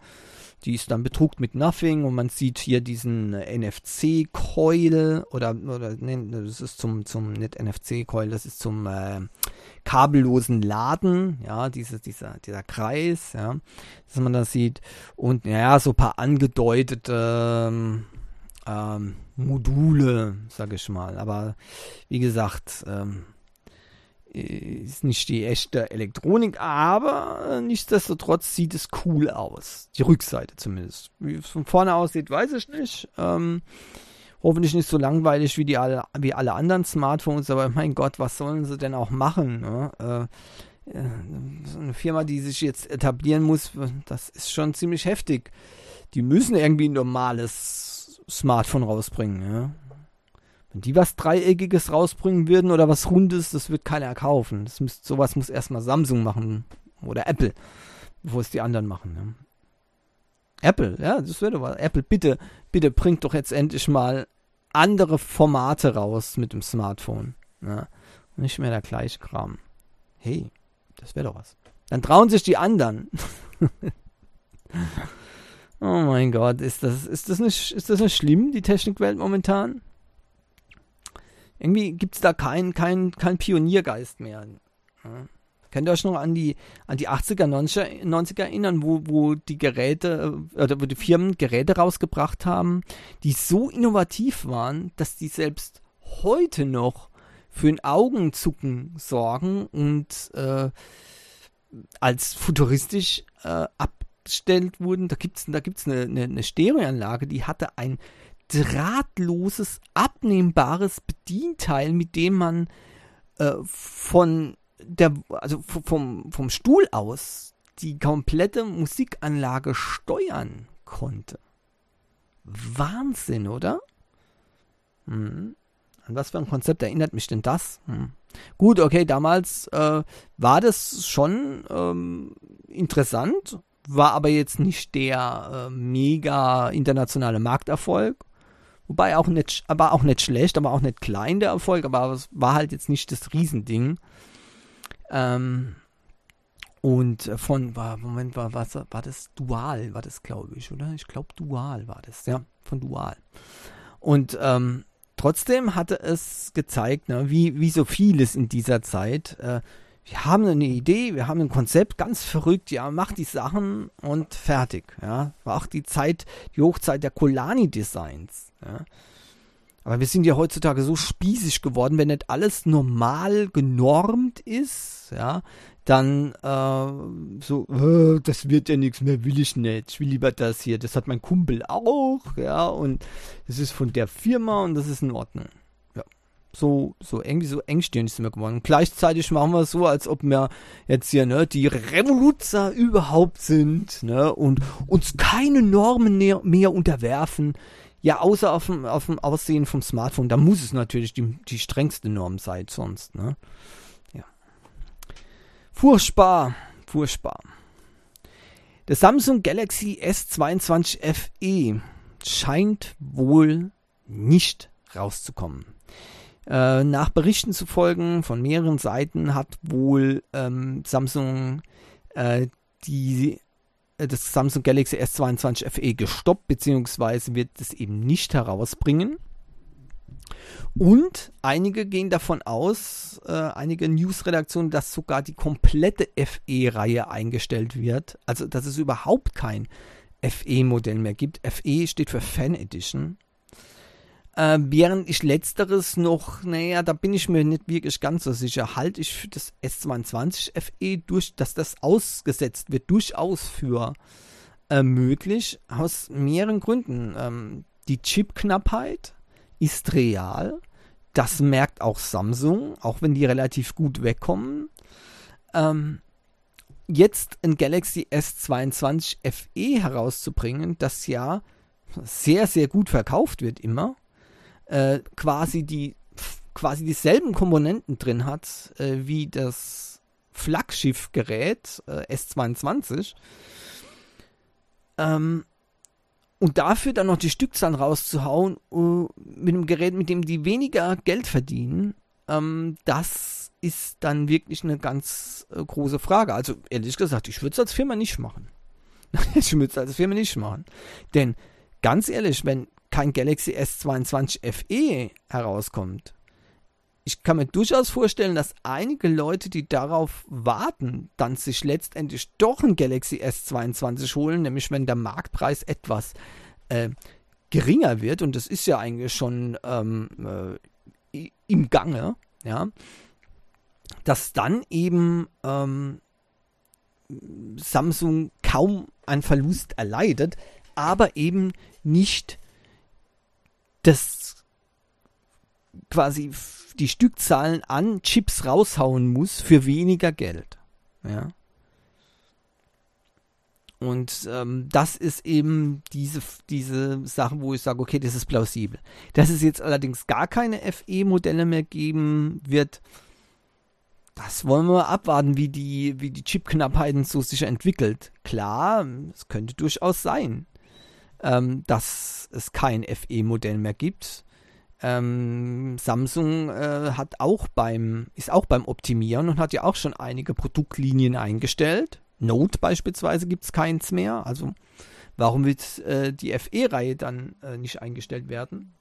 Die ist dann bedruckt mit Nothing und man sieht hier diesen NFC-Coil oder, oder nee, das ist zum, zum nicht NFC-Coil, das ist zum äh, kabellosen Laden, ja, diese, dieser, dieser Kreis, ja, dass man das sieht. Und ja, so ein paar angedeutete ähm, ähm, Module, sag ich mal. Aber wie gesagt, ähm, ist nicht die echte Elektronik, aber nichtsdestotrotz sieht es cool aus. Die Rückseite zumindest. Wie es von vorne aussieht, weiß ich nicht. Ähm, hoffentlich nicht so langweilig wie, die alle, wie alle anderen Smartphones, aber mein Gott, was sollen sie denn auch machen? Ne? Äh, äh, so eine Firma, die sich jetzt etablieren muss, das ist schon ziemlich heftig. Die müssen irgendwie ein normales Smartphone rausbringen. Ja? Wenn die was Dreieckiges rausbringen würden oder was Rundes, das wird keiner kaufen. Das müsst, sowas muss erstmal Samsung machen oder Apple, bevor es die anderen machen. Ne? Apple, ja, das wäre doch was. Apple, bitte, bitte bringt doch jetzt endlich mal andere Formate raus mit dem Smartphone. Ne? Nicht mehr der gleiche Kram. Hey, das wäre doch was. Dann trauen sich die anderen. oh mein Gott, ist das, ist das nicht, ist das nicht schlimm, die Technikwelt momentan? Irgendwie gibt es da keinen kein, kein Pioniergeist mehr. Könnt ihr euch noch an die, an die 80er, 90er, 90er erinnern, wo, wo die Geräte, äh, oder wo die Firmen Geräte rausgebracht haben, die so innovativ waren, dass die selbst heute noch für ein Augenzucken sorgen und äh, als futuristisch äh, abgestellt wurden. Da gibt es da gibt's eine, eine, eine Stereoanlage, die hatte ein drahtloses, abnehmbares Bedienteil, mit dem man äh, von der, also vom, vom Stuhl aus die komplette Musikanlage steuern konnte. Wahnsinn, oder? Hm. An was für ein Konzept erinnert mich denn das? Hm. Gut, okay, damals äh, war das schon ähm, interessant, war aber jetzt nicht der äh, mega internationale Markterfolg. Wobei auch nicht, aber auch nicht schlecht, aber auch nicht klein der Erfolg, aber es war halt jetzt nicht das Riesending. Ähm, und von, war, Moment, war, war, war das Dual, war das, glaube ich, oder? Ich glaube, Dual war das, ja, von Dual. Und ähm, trotzdem hatte es gezeigt, ne, wie, wie so vieles in dieser Zeit, äh, wir haben eine Idee, wir haben ein Konzept, ganz verrückt, ja, mach die Sachen und fertig. Ja. War auch die Zeit, die Hochzeit der Kolani-Designs. Ja. Aber wir sind ja heutzutage so spießig geworden, wenn nicht alles normal genormt ist, ja, dann äh, so, äh, das wird ja nichts mehr, will ich nicht. Ich will lieber das hier. Das hat mein Kumpel auch, ja, und das ist von der Firma und das ist in Ordnung so, so irgendwie so engstirnig sind wir geworden. Und gleichzeitig machen wir es so, als ob wir jetzt hier, ne, die Revoluzer überhaupt sind, ne, und uns keine Normen mehr, unterwerfen. Ja, außer auf dem, auf dem Aussehen vom Smartphone. Da muss es natürlich die, die strengste Norm sein, sonst, ne. Ja. Furchtbar, furchtbar. Der Samsung Galaxy S22 FE scheint wohl nicht rauszukommen. Äh, nach Berichten zu folgen von mehreren Seiten hat wohl ähm, Samsung äh, die, äh, das Samsung Galaxy S22 FE gestoppt, beziehungsweise wird es eben nicht herausbringen. Und einige gehen davon aus, äh, einige News-Redaktionen, dass sogar die komplette FE-Reihe eingestellt wird. Also, dass es überhaupt kein FE-Modell mehr gibt. FE steht für Fan Edition. Äh, während ich letzteres noch, naja, da bin ich mir nicht wirklich ganz so sicher, halte ich für das S22 FE durch, dass das ausgesetzt wird, durchaus für äh, möglich, aus mehreren Gründen. Ähm, die Chipknappheit ist real. Das merkt auch Samsung, auch wenn die relativ gut wegkommen. Ähm, jetzt ein Galaxy S22 FE herauszubringen, das ja sehr, sehr gut verkauft wird immer, äh, quasi die quasi dieselben Komponenten drin hat äh, wie das Flaggschiffgerät äh, S22. Ähm, und dafür dann noch die Stückzahlen rauszuhauen uh, mit einem Gerät, mit dem die weniger Geld verdienen, ähm, das ist dann wirklich eine ganz äh, große Frage. Also ehrlich gesagt, ich würde es als Firma nicht machen. ich würde es als Firma nicht machen. Denn ganz ehrlich, wenn kein Galaxy S22 FE herauskommt, ich kann mir durchaus vorstellen, dass einige Leute, die darauf warten, dann sich letztendlich doch ein Galaxy S22 holen, nämlich wenn der Marktpreis etwas äh, geringer wird, und das ist ja eigentlich schon ähm, äh, im Gange, ja, dass dann eben ähm, Samsung kaum einen Verlust erleidet, aber eben nicht das quasi die Stückzahlen an Chips raushauen muss für weniger Geld. Ja. Und ähm, das ist eben diese, diese Sache, wo ich sage, okay, das ist plausibel. Dass es jetzt allerdings gar keine FE-Modelle mehr geben wird, das wollen wir abwarten, wie die, wie die Chipknappheiten so sich entwickelt. Klar, es könnte durchaus sein, ähm, dass es kein FE-Modell mehr gibt. Ähm, Samsung äh, hat auch beim, ist auch beim Optimieren und hat ja auch schon einige Produktlinien eingestellt. Note beispielsweise gibt es keins mehr. Also warum wird äh, die FE-Reihe dann äh, nicht eingestellt werden?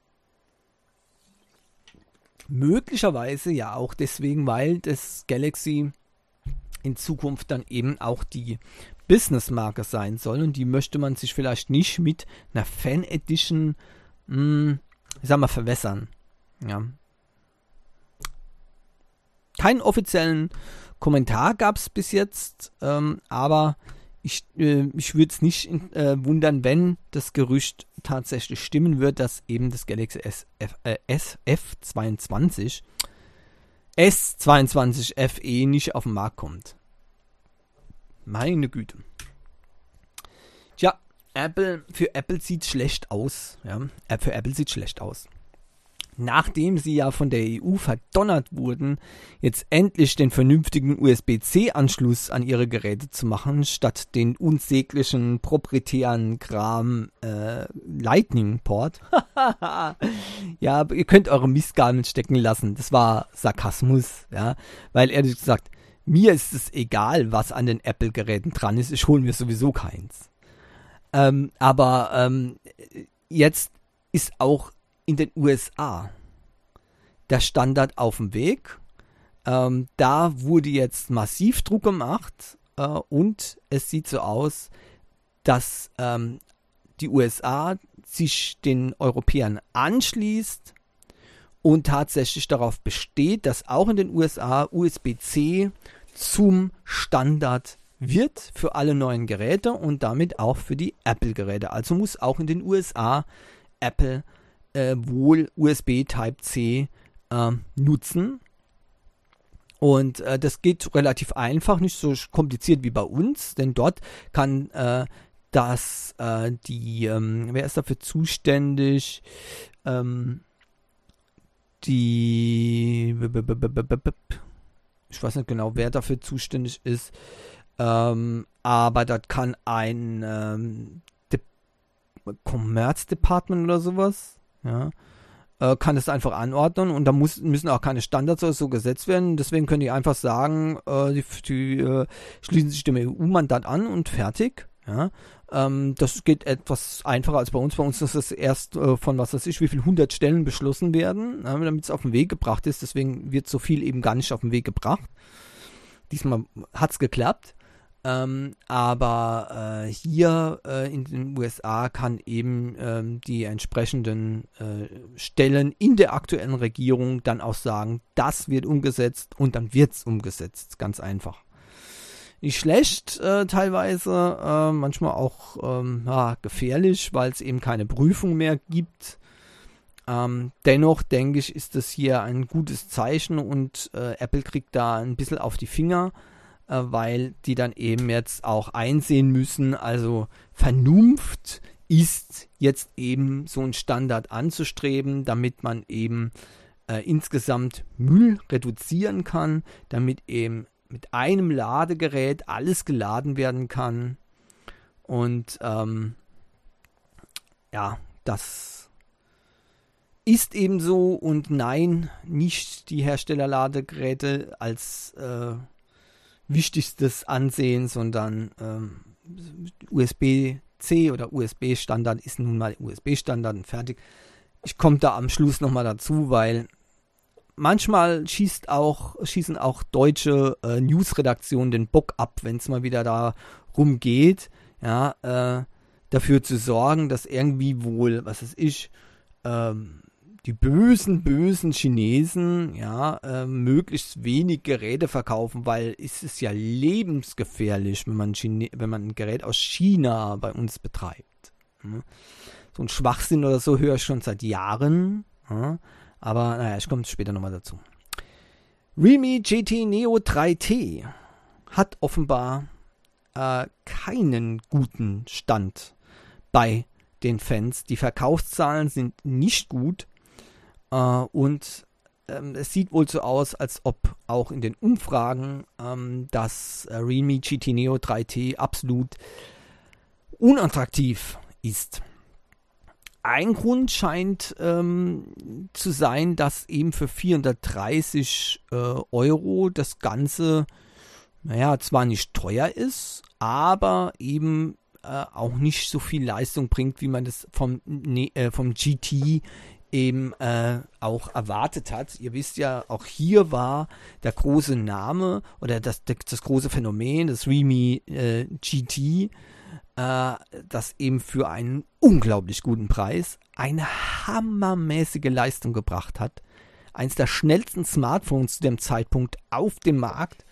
Möglicherweise ja auch deswegen, weil das Galaxy in Zukunft dann eben auch die Business-Marke sein soll und die möchte man sich vielleicht nicht mit einer Fan-Edition hm, ich sag mal, verwässern. Ja. Keinen offiziellen Kommentar gab es bis jetzt, ähm, aber ich, äh, ich würde es nicht äh, wundern, wenn das Gerücht tatsächlich stimmen wird, dass eben das Galaxy SF, äh, SF22 S22 FE nicht auf den Markt kommt. Meine Güte. Tja, Apple, für Apple sieht schlecht aus. Ja? Äh, für Apple sieht schlecht aus. Nachdem sie ja von der EU verdonnert wurden, jetzt endlich den vernünftigen USB-C-Anschluss an ihre Geräte zu machen, statt den unsäglichen proprietären Kram äh, Lightning-Port. ja, ihr könnt eure Mistgabeln stecken lassen. Das war Sarkasmus, ja. Weil ehrlich gesagt, mir ist es egal, was an den Apple-Geräten dran ist. Ich hole mir sowieso keins. Ähm, aber ähm, jetzt ist auch in den USA der Standard auf dem Weg. Ähm, da wurde jetzt massiv Druck gemacht äh, und es sieht so aus, dass ähm, die USA sich den Europäern anschließt und tatsächlich darauf besteht, dass auch in den USA USB-C zum Standard wird für alle neuen Geräte und damit auch für die Apple-Geräte. Also muss auch in den USA Apple äh, wohl USB Type-C äh, nutzen. Und äh, das geht relativ einfach, nicht so kompliziert wie bei uns, denn dort kann äh, das äh, die, ähm, wer ist dafür zuständig? Ähm, die, ich weiß nicht genau, wer dafür zuständig ist. Ähm, aber das kann ein ähm, De Commerce Department oder sowas, ja, äh, kann es einfach anordnen und da muss, müssen auch keine Standards oder so gesetzt werden. Deswegen können die einfach sagen, äh, die, die äh, schließen sich dem EU-Mandat an und fertig. Ja, ähm, das geht etwas einfacher als bei uns. Bei uns ist es erst äh, von was weiß ich, wie viel hundert Stellen beschlossen werden, äh, damit es auf den Weg gebracht ist. Deswegen wird so viel eben gar nicht auf den Weg gebracht. Diesmal hat es geklappt. Ähm, aber äh, hier äh, in den USA kann eben ähm, die entsprechenden äh, Stellen in der aktuellen Regierung dann auch sagen, das wird umgesetzt und dann wird es umgesetzt. Ganz einfach. Nicht schlecht äh, teilweise, äh, manchmal auch ähm, ja, gefährlich, weil es eben keine Prüfung mehr gibt. Ähm, dennoch denke ich, ist das hier ein gutes Zeichen und äh, Apple kriegt da ein bisschen auf die Finger äh, weil die dann eben jetzt auch einsehen müssen, also Vernunft ist jetzt eben so ein Standard anzustreben, damit man eben äh, insgesamt Müll reduzieren kann, damit eben mit einem Ladegerät alles geladen werden kann. Und ähm, ja, das ist eben so und nein, nicht die Herstellerladegeräte als äh, wichtigstes ansehen, sondern ähm, USB-C oder USB-Standard ist nun mal USB-Standard und fertig. Ich komme da am Schluss nochmal dazu, weil manchmal schießt auch, schießen auch deutsche äh, Newsredaktionen den Bock ab, wenn es mal wieder darum geht, ja, äh, dafür zu sorgen, dass irgendwie wohl, was es ist, ähm, die bösen, bösen Chinesen ja äh, möglichst wenig Geräte verkaufen, weil es ist ja lebensgefährlich, wenn man, Chine wenn man ein Gerät aus China bei uns betreibt. Hm? So ein Schwachsinn oder so höre ich schon seit Jahren. Hm? Aber naja, ich komme später nochmal dazu. Realme GT Neo 3T hat offenbar äh, keinen guten Stand bei den Fans. Die Verkaufszahlen sind nicht gut äh, und ähm, es sieht wohl so aus, als ob auch in den Umfragen ähm, das äh, Realme GT Neo 3T absolut unattraktiv ist. Ein Grund scheint ähm, zu sein, dass eben für 430 äh, Euro das Ganze, naja, zwar nicht teuer ist, aber eben äh, auch nicht so viel Leistung bringt, wie man das vom, ne, äh, vom GT eben äh, auch erwartet hat. Ihr wisst ja, auch hier war der große Name oder das, das große Phänomen, das Realme äh, GT, äh, das eben für einen unglaublich guten Preis eine hammermäßige Leistung gebracht hat. Eins der schnellsten Smartphones zu dem Zeitpunkt auf dem Markt,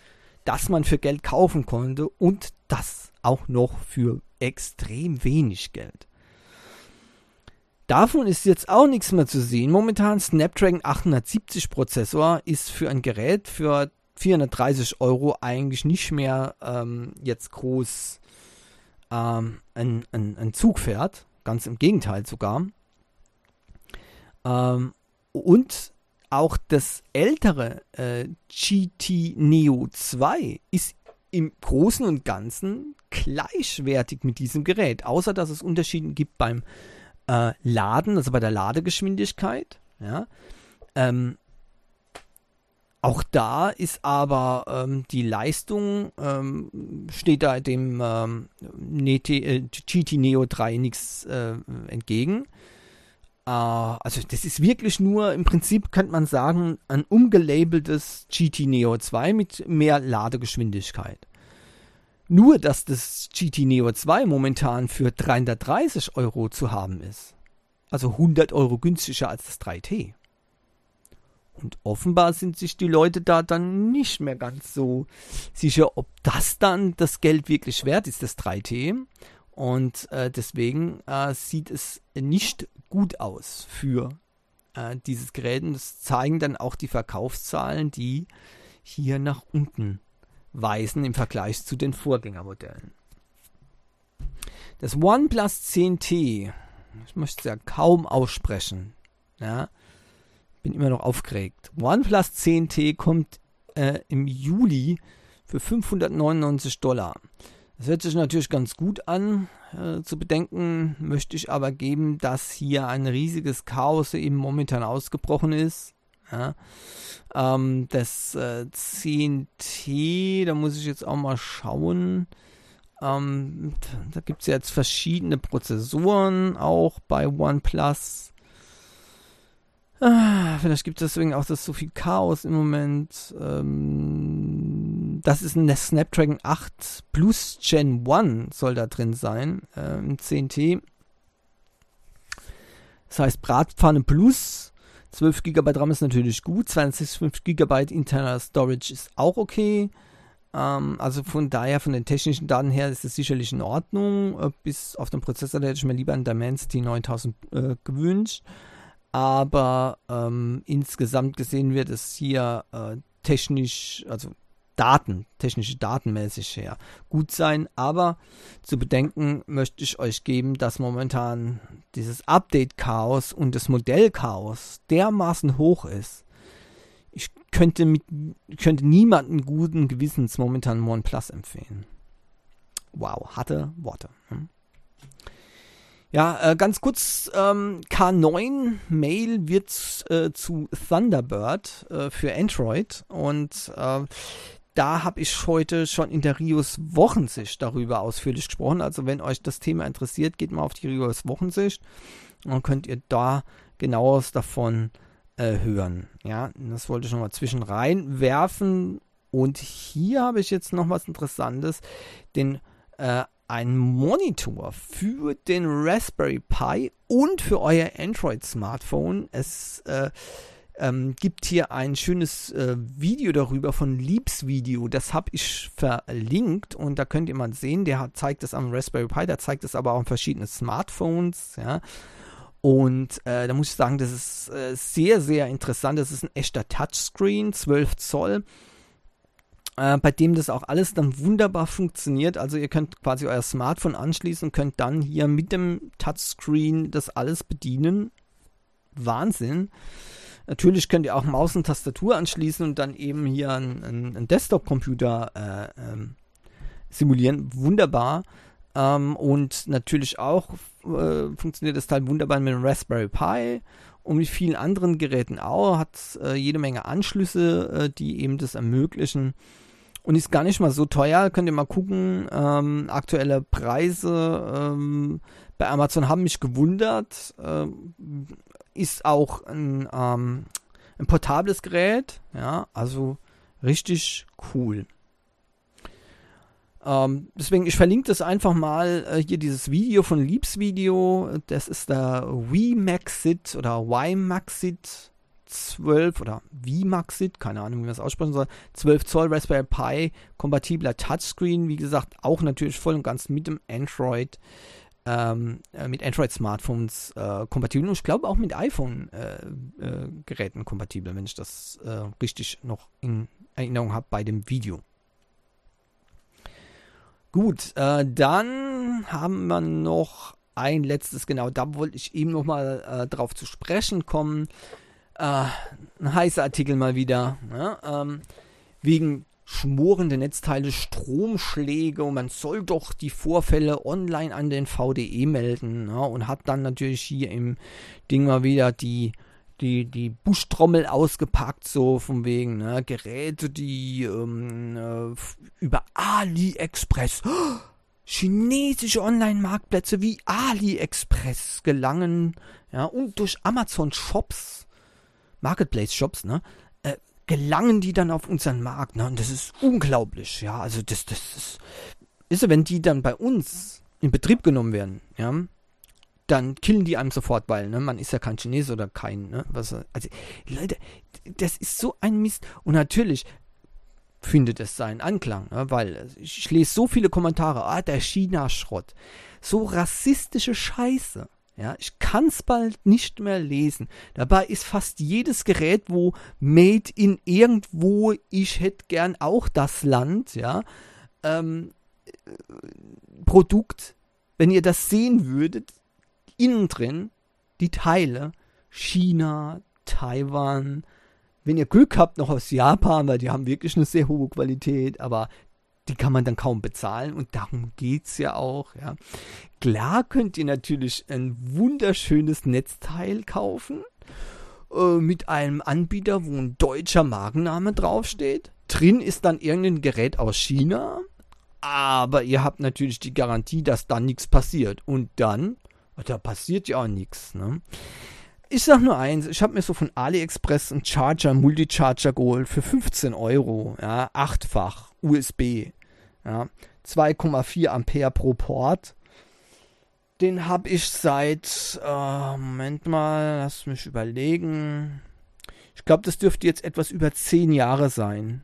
das man für Geld kaufen konnte und das auch noch für extrem wenig Geld. Davon ist jetzt auch nichts mehr zu sehen. Momentan Snapdragon 870 Prozessor ist für ein Gerät für 430 Euro eigentlich nicht mehr ähm, jetzt groß ähm, ein, ein, ein Zugpferd, ganz im Gegenteil sogar. Ähm, und auch das ältere äh, GT Neo 2 ist im Großen und Ganzen gleichwertig mit diesem Gerät, außer dass es Unterschiede gibt beim äh, Laden, also bei der Ladegeschwindigkeit. Ja. Ähm, auch da ist aber ähm, die Leistung, ähm, steht da dem ähm, äh, GT Neo 3 nichts äh, entgegen. Äh, also das ist wirklich nur, im Prinzip könnte man sagen, ein umgelabeltes GT Neo 2 mit mehr Ladegeschwindigkeit. Nur, dass das GT Neo 2 momentan für 330 Euro zu haben ist. Also 100 Euro günstiger als das 3T. Und offenbar sind sich die Leute da dann nicht mehr ganz so sicher, ob das dann das Geld wirklich wert ist, das 3T. Und äh, deswegen äh, sieht es nicht gut aus für äh, dieses Gerät. Und das zeigen dann auch die Verkaufszahlen, die hier nach unten weisen im Vergleich zu den Vorgängermodellen. Das OnePlus 10T, ich möchte es ja kaum aussprechen. Ja, bin immer noch aufgeregt. OnePlus 10T kommt äh, im Juli für 599 Dollar. Das hört sich natürlich ganz gut an. Äh, zu bedenken möchte ich aber geben, dass hier ein riesiges Chaos eben momentan ausgebrochen ist. Ja. Ähm, das äh, 10T, da muss ich jetzt auch mal schauen. Ähm, da gibt es jetzt verschiedene Prozessoren auch bei OnePlus. Ah, vielleicht gibt es deswegen auch das so viel Chaos im Moment. Ähm, das ist ein Snapdragon 8 Plus Gen 1 soll da drin sein, äh, im 10T. Das heißt Bratpfanne Plus. 12 GB RAM ist natürlich gut. 265 GB interner Storage ist auch okay. Ähm, also von daher, von den technischen Daten her ist es sicherlich in Ordnung. Äh, bis auf den Prozessor hätte ich mir lieber einen Dimensity 9000 äh, gewünscht aber ähm, insgesamt gesehen wird es hier äh, technisch, also Daten, technische Datenmäßig her gut sein, aber zu bedenken möchte ich euch geben, dass momentan dieses Update-Chaos und das Modell-Chaos dermaßen hoch ist. Ich könnte, mit, könnte niemanden guten Gewissens momentan OnePlus empfehlen. Wow, harte Worte. Hm? Ja, äh, ganz kurz, ähm, K9 Mail wird äh, zu Thunderbird äh, für Android und äh, da habe ich heute schon in der Rios Wochensicht darüber ausführlich gesprochen. Also wenn euch das Thema interessiert, geht mal auf die Rios Wochensicht und könnt ihr da genaueres davon äh, hören. Ja, das wollte ich noch mal zwischen reinwerfen. Und hier habe ich jetzt noch was Interessantes, den äh, ein Monitor für den Raspberry Pi und für euer Android-Smartphone. Es äh, ähm, gibt hier ein schönes äh, Video darüber von Liebs Video. Das habe ich verlinkt und da könnt ihr mal sehen. Der hat, zeigt es am Raspberry Pi, der zeigt es aber auch an verschiedenen Smartphones. Ja. Und äh, da muss ich sagen, das ist äh, sehr, sehr interessant. Das ist ein echter Touchscreen, 12 Zoll äh, bei dem das auch alles dann wunderbar funktioniert. Also ihr könnt quasi euer Smartphone anschließen und könnt dann hier mit dem Touchscreen das alles bedienen. Wahnsinn. Natürlich könnt ihr auch Maus und Tastatur anschließen und dann eben hier einen, einen Desktop-Computer äh, ähm, simulieren. Wunderbar. Ähm, und natürlich auch äh, funktioniert das Teil wunderbar mit dem Raspberry Pi und mit vielen anderen Geräten auch. Hat äh, jede Menge Anschlüsse, äh, die eben das ermöglichen und ist gar nicht mal so teuer. Könnt ihr mal gucken. Ähm, aktuelle Preise ähm, bei Amazon haben mich gewundert. Ähm, ist auch ein, ähm, ein portables Gerät. Ja, also richtig cool. Ähm, deswegen, ich verlinke das einfach mal äh, hier dieses Video von Liebs Video. Das ist der WiMaxit oder WiMaxit 12 oder VMAXit, keine Ahnung, wie man das aussprechen soll, 12 Zoll Raspberry Pi, kompatibler Touchscreen, wie gesagt, auch natürlich voll und ganz mit dem Android, ähm, äh, mit Android-Smartphones äh, kompatibel und ich glaube auch mit iPhone-Geräten äh, äh kompatibel, wenn ich das äh, richtig noch in Erinnerung habe bei dem Video. Gut, äh, dann haben wir noch ein letztes, genau, da wollte ich eben nochmal äh, drauf zu sprechen kommen. Äh, ein heißer Artikel mal wieder. Ne? Ähm, wegen schmorende Netzteile, Stromschläge und man soll doch die Vorfälle online an den VDE melden ne? und hat dann natürlich hier im Ding mal wieder die die, die Buschtrommel ausgepackt, so von wegen, ne? Geräte, die ähm, äh, über AliExpress, oh, chinesische Online-Marktplätze wie AliExpress gelangen, ja, und durch Amazon-Shops Marketplace-Shops, ne, äh, gelangen die dann auf unseren Markt, ne? Und das ist unglaublich, ja. Also das, das ist, ist wenn die dann bei uns in Betrieb genommen werden, ja, dann killen die einem sofort, weil, ne, man ist ja kein Chinese oder kein, ne, was, also, Leute, das ist so ein Mist. Und natürlich findet es seinen Anklang, ne, weil ich lese so viele Kommentare, ah, der China-Schrott, so rassistische Scheiße. Ja, ich kann es bald nicht mehr lesen. Dabei ist fast jedes Gerät, wo Made in irgendwo, ich hätte gern auch das Land, ja, ähm, Produkt, wenn ihr das sehen würdet, innen drin, die Teile, China, Taiwan, wenn ihr Glück habt, noch aus Japan, weil die haben wirklich eine sehr hohe Qualität, aber die kann man dann kaum bezahlen und darum geht es ja auch. Ja. Klar könnt ihr natürlich ein wunderschönes Netzteil kaufen äh, mit einem Anbieter, wo ein deutscher Markenname draufsteht. Drin ist dann irgendein Gerät aus China, aber ihr habt natürlich die Garantie, dass dann nichts passiert. Und dann, da passiert ja auch nichts. Ne? Ich sag nur eins, ich habe mir so von AliExpress einen Charger, Multicharger geholt für 15 Euro, ja, achtfach USB. Ja, 2,4 Ampere pro Port. Den habe ich seit, äh, Moment mal, lass mich überlegen. Ich glaube, das dürfte jetzt etwas über 10 Jahre sein.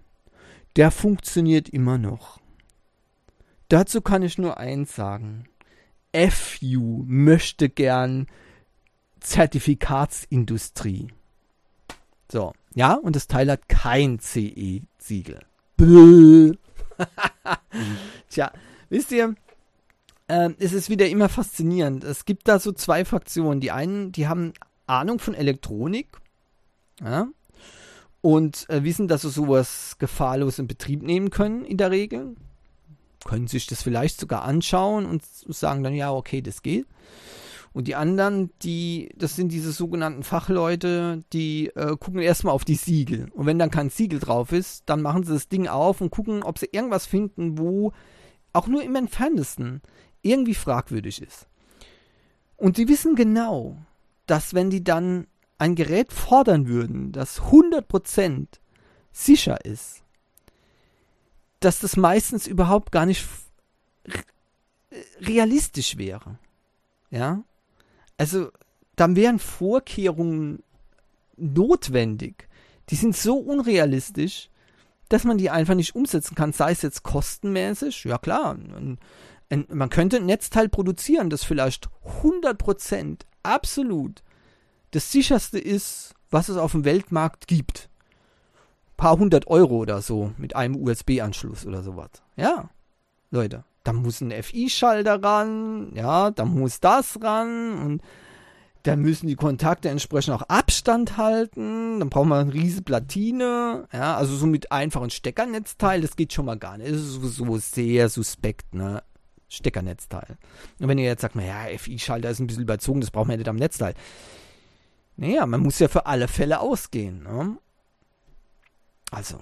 Der funktioniert immer noch. Dazu kann ich nur eins sagen. FU möchte gern Zertifikatsindustrie. So, ja, und das Teil hat kein CE-Siegel. Tja, wisst ihr, äh, es ist wieder immer faszinierend. Es gibt da so zwei Fraktionen. Die einen, die haben Ahnung von Elektronik ja, und äh, wissen, dass sie sowas gefahrlos in Betrieb nehmen können in der Regel. Können sich das vielleicht sogar anschauen und sagen dann, ja, okay, das geht. Und die anderen, die, das sind diese sogenannten Fachleute, die äh, gucken erstmal auf die Siegel. Und wenn dann kein Siegel drauf ist, dann machen sie das Ding auf und gucken, ob sie irgendwas finden, wo auch nur im entferntesten irgendwie fragwürdig ist. Und sie wissen genau, dass wenn die dann ein Gerät fordern würden, das 100% sicher ist, dass das meistens überhaupt gar nicht realistisch wäre. Ja? Also, dann wären Vorkehrungen notwendig. Die sind so unrealistisch, dass man die einfach nicht umsetzen kann, sei es jetzt kostenmäßig, ja klar, ein, ein, man könnte ein Netzteil produzieren, das vielleicht 100% absolut das sicherste ist, was es auf dem Weltmarkt gibt. Ein paar hundert Euro oder so mit einem USB-Anschluss oder sowas. Ja, Leute, da muss ein FI-Schalter ran, ja, da muss das ran und da müssen die Kontakte entsprechend auch Abstand halten. Dann braucht man eine riesige Platine. Ja, also so mit einfachen Steckernetzteil, das geht schon mal gar nicht. Das ist sowieso sehr suspekt, ne? Steckernetzteil. Und wenn ihr jetzt sagt, naja, FI-Schalter ist ein bisschen überzogen, das braucht man nicht am Netzteil. Naja, man muss ja für alle Fälle ausgehen. Ne? Also,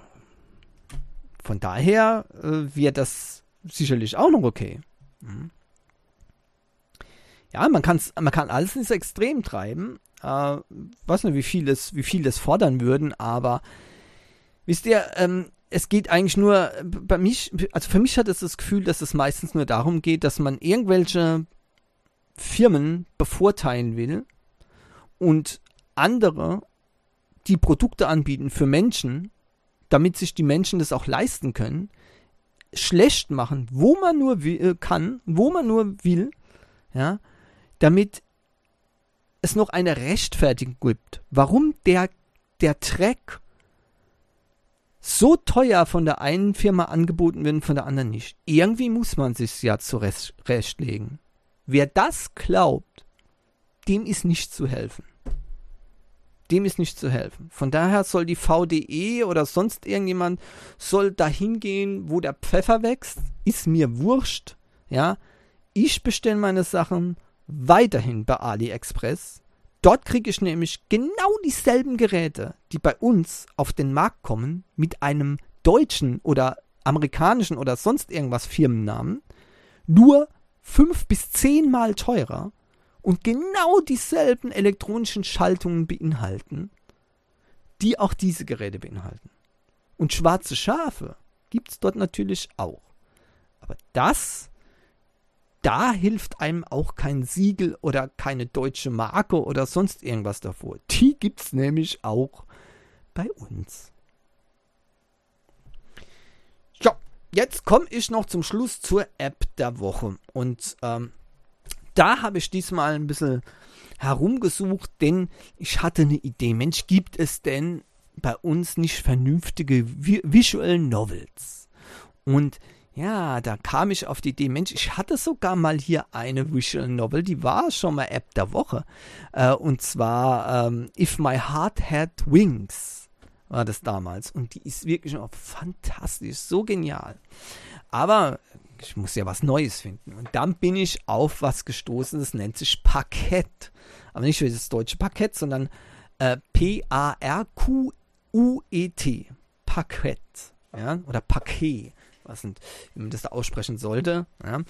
von daher äh, wird das sicherlich auch noch okay. Mhm. Ja, man, kann's, man kann alles ins Extrem treiben. Äh, weiß nicht, wie viel, das, wie viel das fordern würden, aber wisst ihr, ähm, es geht eigentlich nur, bei mich, also für mich hat es das Gefühl, dass es meistens nur darum geht, dass man irgendwelche Firmen bevorteilen will und andere, die Produkte anbieten für Menschen, damit sich die Menschen das auch leisten können, schlecht machen, wo man nur will, äh, kann, wo man nur will, ja, damit es noch eine Rechtfertigung gibt, warum der, der Track so teuer von der einen Firma angeboten wird und von der anderen nicht. Irgendwie muss man sich ja zurechtlegen. Wer das glaubt, dem ist nicht zu helfen. Dem ist nicht zu helfen. Von daher soll die VDE oder sonst irgendjemand soll dahin gehen, wo der Pfeffer wächst. Ist mir wurscht. Ja, ich bestelle meine Sachen weiterhin bei AliExpress. Dort kriege ich nämlich genau dieselben Geräte, die bei uns auf den Markt kommen, mit einem deutschen oder amerikanischen oder sonst irgendwas Firmennamen, nur fünf bis zehnmal teurer und genau dieselben elektronischen Schaltungen beinhalten, die auch diese Geräte beinhalten. Und schwarze Schafe gibt es dort natürlich auch. Aber das da hilft einem auch kein Siegel oder keine deutsche Marke oder sonst irgendwas davor. Die gibt es nämlich auch bei uns. Ja, jetzt komme ich noch zum Schluss zur App der Woche. Und ähm, da habe ich diesmal ein bisschen herumgesucht, denn ich hatte eine Idee. Mensch, gibt es denn bei uns nicht vernünftige Visual Novels? Und ja, da kam ich auf die Idee, Mensch, ich hatte sogar mal hier eine Visual Novel, die war schon mal App der Woche. Äh, und zwar ähm, If My Heart Had Wings war das damals. Und die ist wirklich fantastisch, so genial. Aber ich muss ja was Neues finden. Und dann bin ich auf was gestoßen, das nennt sich Parkett. Aber nicht das deutsche Parkett, sondern äh, P-A-R-Q-U-E-T. Parkett. Ja? Oder Paket was sind, wie man das da aussprechen sollte, ja,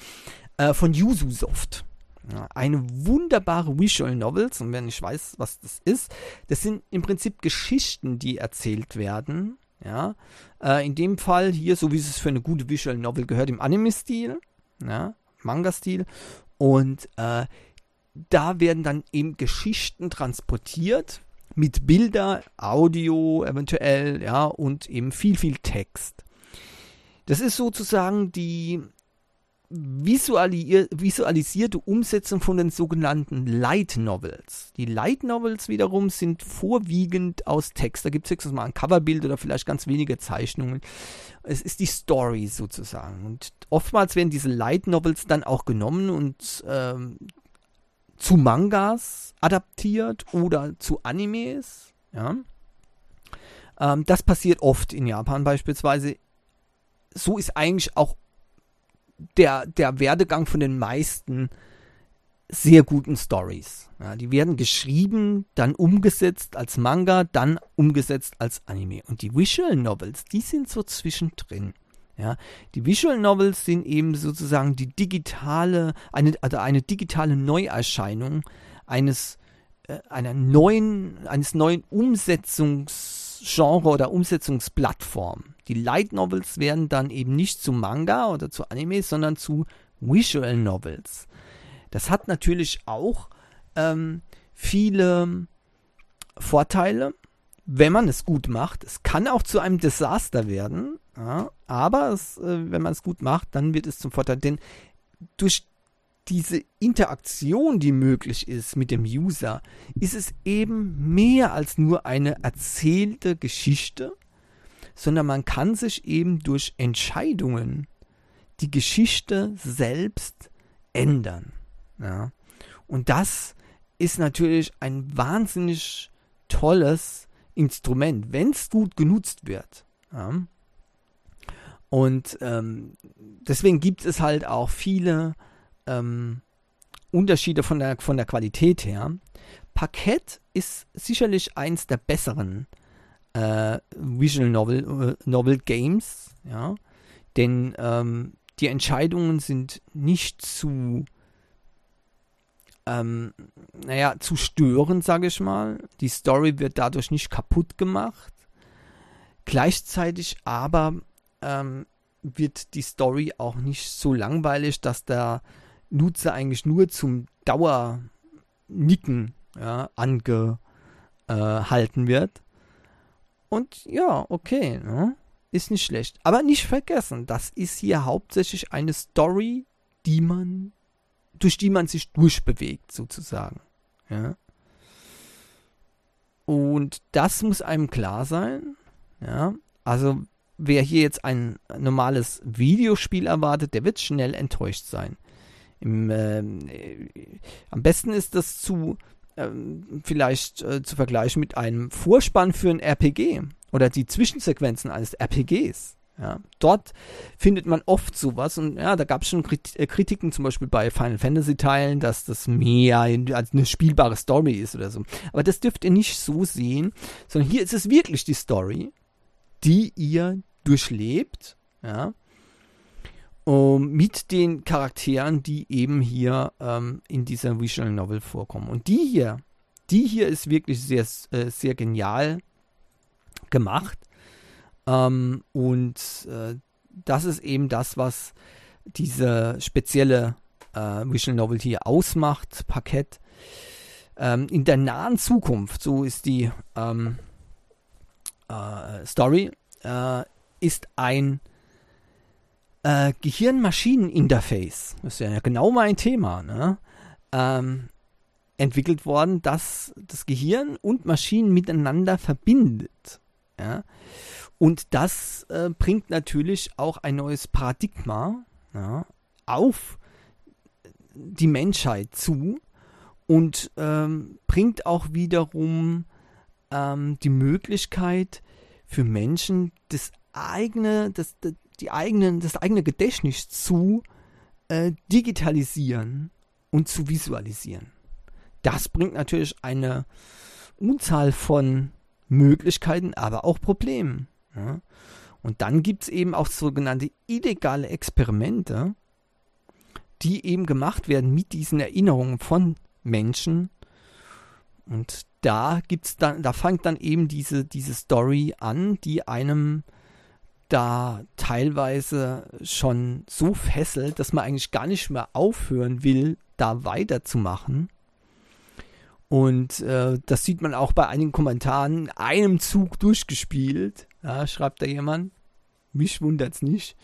äh, von Yuzusoft. Ja, eine wunderbare Visual Novels, und wenn ich weiß, was das ist, das sind im Prinzip Geschichten, die erzählt werden. Ja, äh, in dem Fall hier, so wie es für eine gute Visual Novel gehört, im Anime-Stil, ja, Manga-Stil. Und äh, da werden dann eben Geschichten transportiert mit Bilder, Audio eventuell, ja, und eben viel, viel Text. Das ist sozusagen die visualisierte Umsetzung von den sogenannten Light Novels. Die Light Novels wiederum sind vorwiegend aus Text. Da gibt es höchstens mal ein Coverbild oder vielleicht ganz wenige Zeichnungen. Es ist die Story sozusagen. Und oftmals werden diese Light Novels dann auch genommen und ähm, zu Mangas adaptiert oder zu Animes. Ja. Ähm, das passiert oft in Japan beispielsweise. So ist eigentlich auch der, der Werdegang von den meisten sehr guten Stories. Ja, die werden geschrieben, dann umgesetzt als Manga, dann umgesetzt als Anime. Und die Visual Novels, die sind so zwischendrin. Ja, die Visual Novels sind eben sozusagen die digitale, eine, also eine digitale Neuerscheinung eines, äh, einer neuen, eines neuen Umsetzungsgenre oder Umsetzungsplattform. Die Light Novels werden dann eben nicht zu Manga oder zu Anime, sondern zu Visual Novels. Das hat natürlich auch ähm, viele Vorteile, wenn man es gut macht. Es kann auch zu einem Desaster werden, ja, aber es, äh, wenn man es gut macht, dann wird es zum Vorteil. Denn durch diese Interaktion, die möglich ist mit dem User, ist es eben mehr als nur eine erzählte Geschichte, sondern man kann sich eben durch Entscheidungen die Geschichte selbst ändern. Ja. Und das ist natürlich ein wahnsinnig tolles Instrument, wenn es gut genutzt wird. Ja. Und ähm, deswegen gibt es halt auch viele ähm, Unterschiede von der, von der Qualität her. Parkett ist sicherlich eins der besseren äh, Visual Novel, äh, Novel Games, ja, denn ähm, die Entscheidungen sind nicht zu, ähm, naja, zu stören, sage ich mal. Die Story wird dadurch nicht kaputt gemacht. Gleichzeitig aber ähm, wird die Story auch nicht so langweilig, dass der Nutzer eigentlich nur zum Dauernicken ja, angehalten wird. Und ja, okay, ne? ist nicht schlecht. Aber nicht vergessen, das ist hier hauptsächlich eine Story, die man, durch die man sich durchbewegt, sozusagen. Ja. Und das muss einem klar sein. Ja. Also, wer hier jetzt ein normales Videospiel erwartet, der wird schnell enttäuscht sein. Im, äh, am besten ist das zu ähm, vielleicht äh, zu vergleichen mit einem Vorspann für ein RPG oder die Zwischensequenzen eines RPGs. Ja, dort findet man oft sowas und ja, da gab es schon äh, Kritiken, zum Beispiel bei Final Fantasy Teilen, dass das mehr als eine spielbare Story ist oder so. Aber das dürft ihr nicht so sehen, sondern hier ist es wirklich die Story, die ihr durchlebt, ja, um, mit den Charakteren, die eben hier ähm, in dieser Visual Novel vorkommen. Und die hier, die hier ist wirklich sehr, äh, sehr genial gemacht. Ähm, und äh, das ist eben das, was diese spezielle äh, Visual Novel hier ausmacht, Parkett. Ähm, in der nahen Zukunft, so ist die ähm, äh, Story, äh, ist ein äh, Gehirn-Maschinen-Interface, das ist ja genau mein Thema, ne? ähm, entwickelt worden, das das Gehirn und Maschinen miteinander verbindet. Ja? Und das äh, bringt natürlich auch ein neues Paradigma ja, auf die Menschheit zu und ähm, bringt auch wiederum ähm, die Möglichkeit für Menschen, das eigene, das, die eigenen, das eigene Gedächtnis zu äh, digitalisieren und zu visualisieren. Das bringt natürlich eine Unzahl von Möglichkeiten, aber auch Problemen. Ja? Und dann gibt es eben auch sogenannte illegale Experimente, die eben gemacht werden mit diesen Erinnerungen von Menschen. Und da gibt's dann, da fängt dann eben diese, diese Story an, die einem da teilweise schon so fesselt, dass man eigentlich gar nicht mehr aufhören will, da weiterzumachen. Und äh, das sieht man auch bei einigen Kommentaren. Einem Zug durchgespielt, ja, schreibt da jemand. Mich wundert's nicht.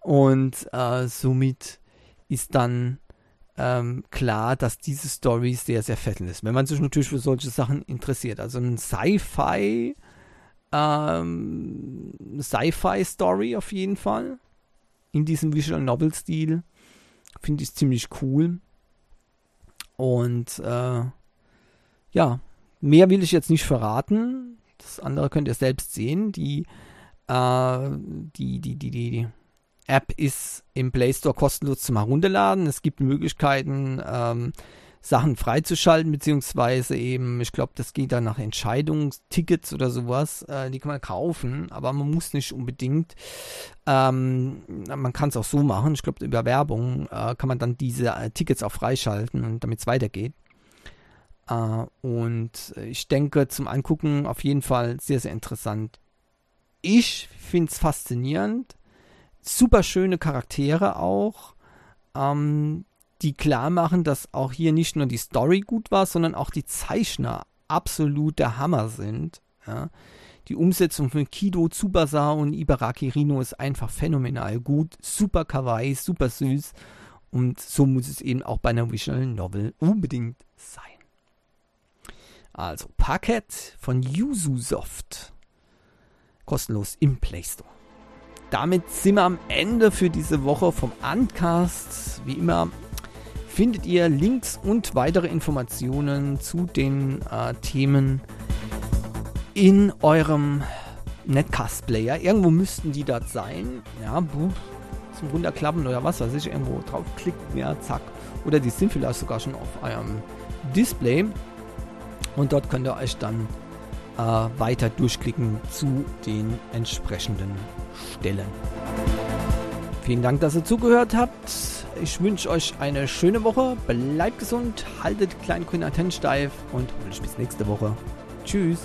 Und äh, somit ist dann ähm, klar, dass diese Story sehr, sehr fesselnd ist. Wenn man sich natürlich für solche Sachen interessiert. Also ein Sci-Fi, ähm, Sci-Fi-Story auf jeden Fall. In diesem Visual Novel-Stil. Finde ich ziemlich cool. Und äh, ja, mehr will ich jetzt nicht verraten. Das andere könnt ihr selbst sehen. Die, äh, die, die, die, die, App ist im Play Store kostenlos zum Herunterladen. Es gibt Möglichkeiten, ähm, Sachen freizuschalten, beziehungsweise eben, ich glaube, das geht dann nach Entscheidungstickets oder sowas. Äh, die kann man kaufen, aber man muss nicht unbedingt. Ähm, man kann es auch so machen. Ich glaube, über Werbung äh, kann man dann diese äh, Tickets auch freischalten und damit es weitergeht. Uh, und ich denke zum Angucken auf jeden Fall sehr, sehr interessant. Ich finde es faszinierend super schöne Charaktere auch, ähm, die klar machen, dass auch hier nicht nur die Story gut war, sondern auch die Zeichner absolut der Hammer sind. Ja. Die Umsetzung von Kido, Tsubasa und Ibaraki Rino ist einfach phänomenal gut, super kawaii, super süß und so muss es eben auch bei einer Visual Novel unbedingt sein. Also Parkett von Yuzusoft. Kostenlos im Play Store damit sind wir am Ende für diese Woche vom Uncast. Wie immer findet ihr Links und weitere Informationen zu den äh, Themen in eurem Netcast-Player. Irgendwo müssten die dort sein. Ja, zum Runterklappen oder was weiß ich, irgendwo draufklickt, ja, zack. Oder die sind vielleicht sogar schon auf eurem Display. Und dort könnt ihr euch dann äh, weiter durchklicken zu den entsprechenden Stellen. Vielen Dank, dass ihr zugehört habt. Ich wünsche euch eine schöne Woche. Bleibt gesund, haltet kleinen grünen Antennen steif und hoffentlich bis nächste Woche. Tschüss.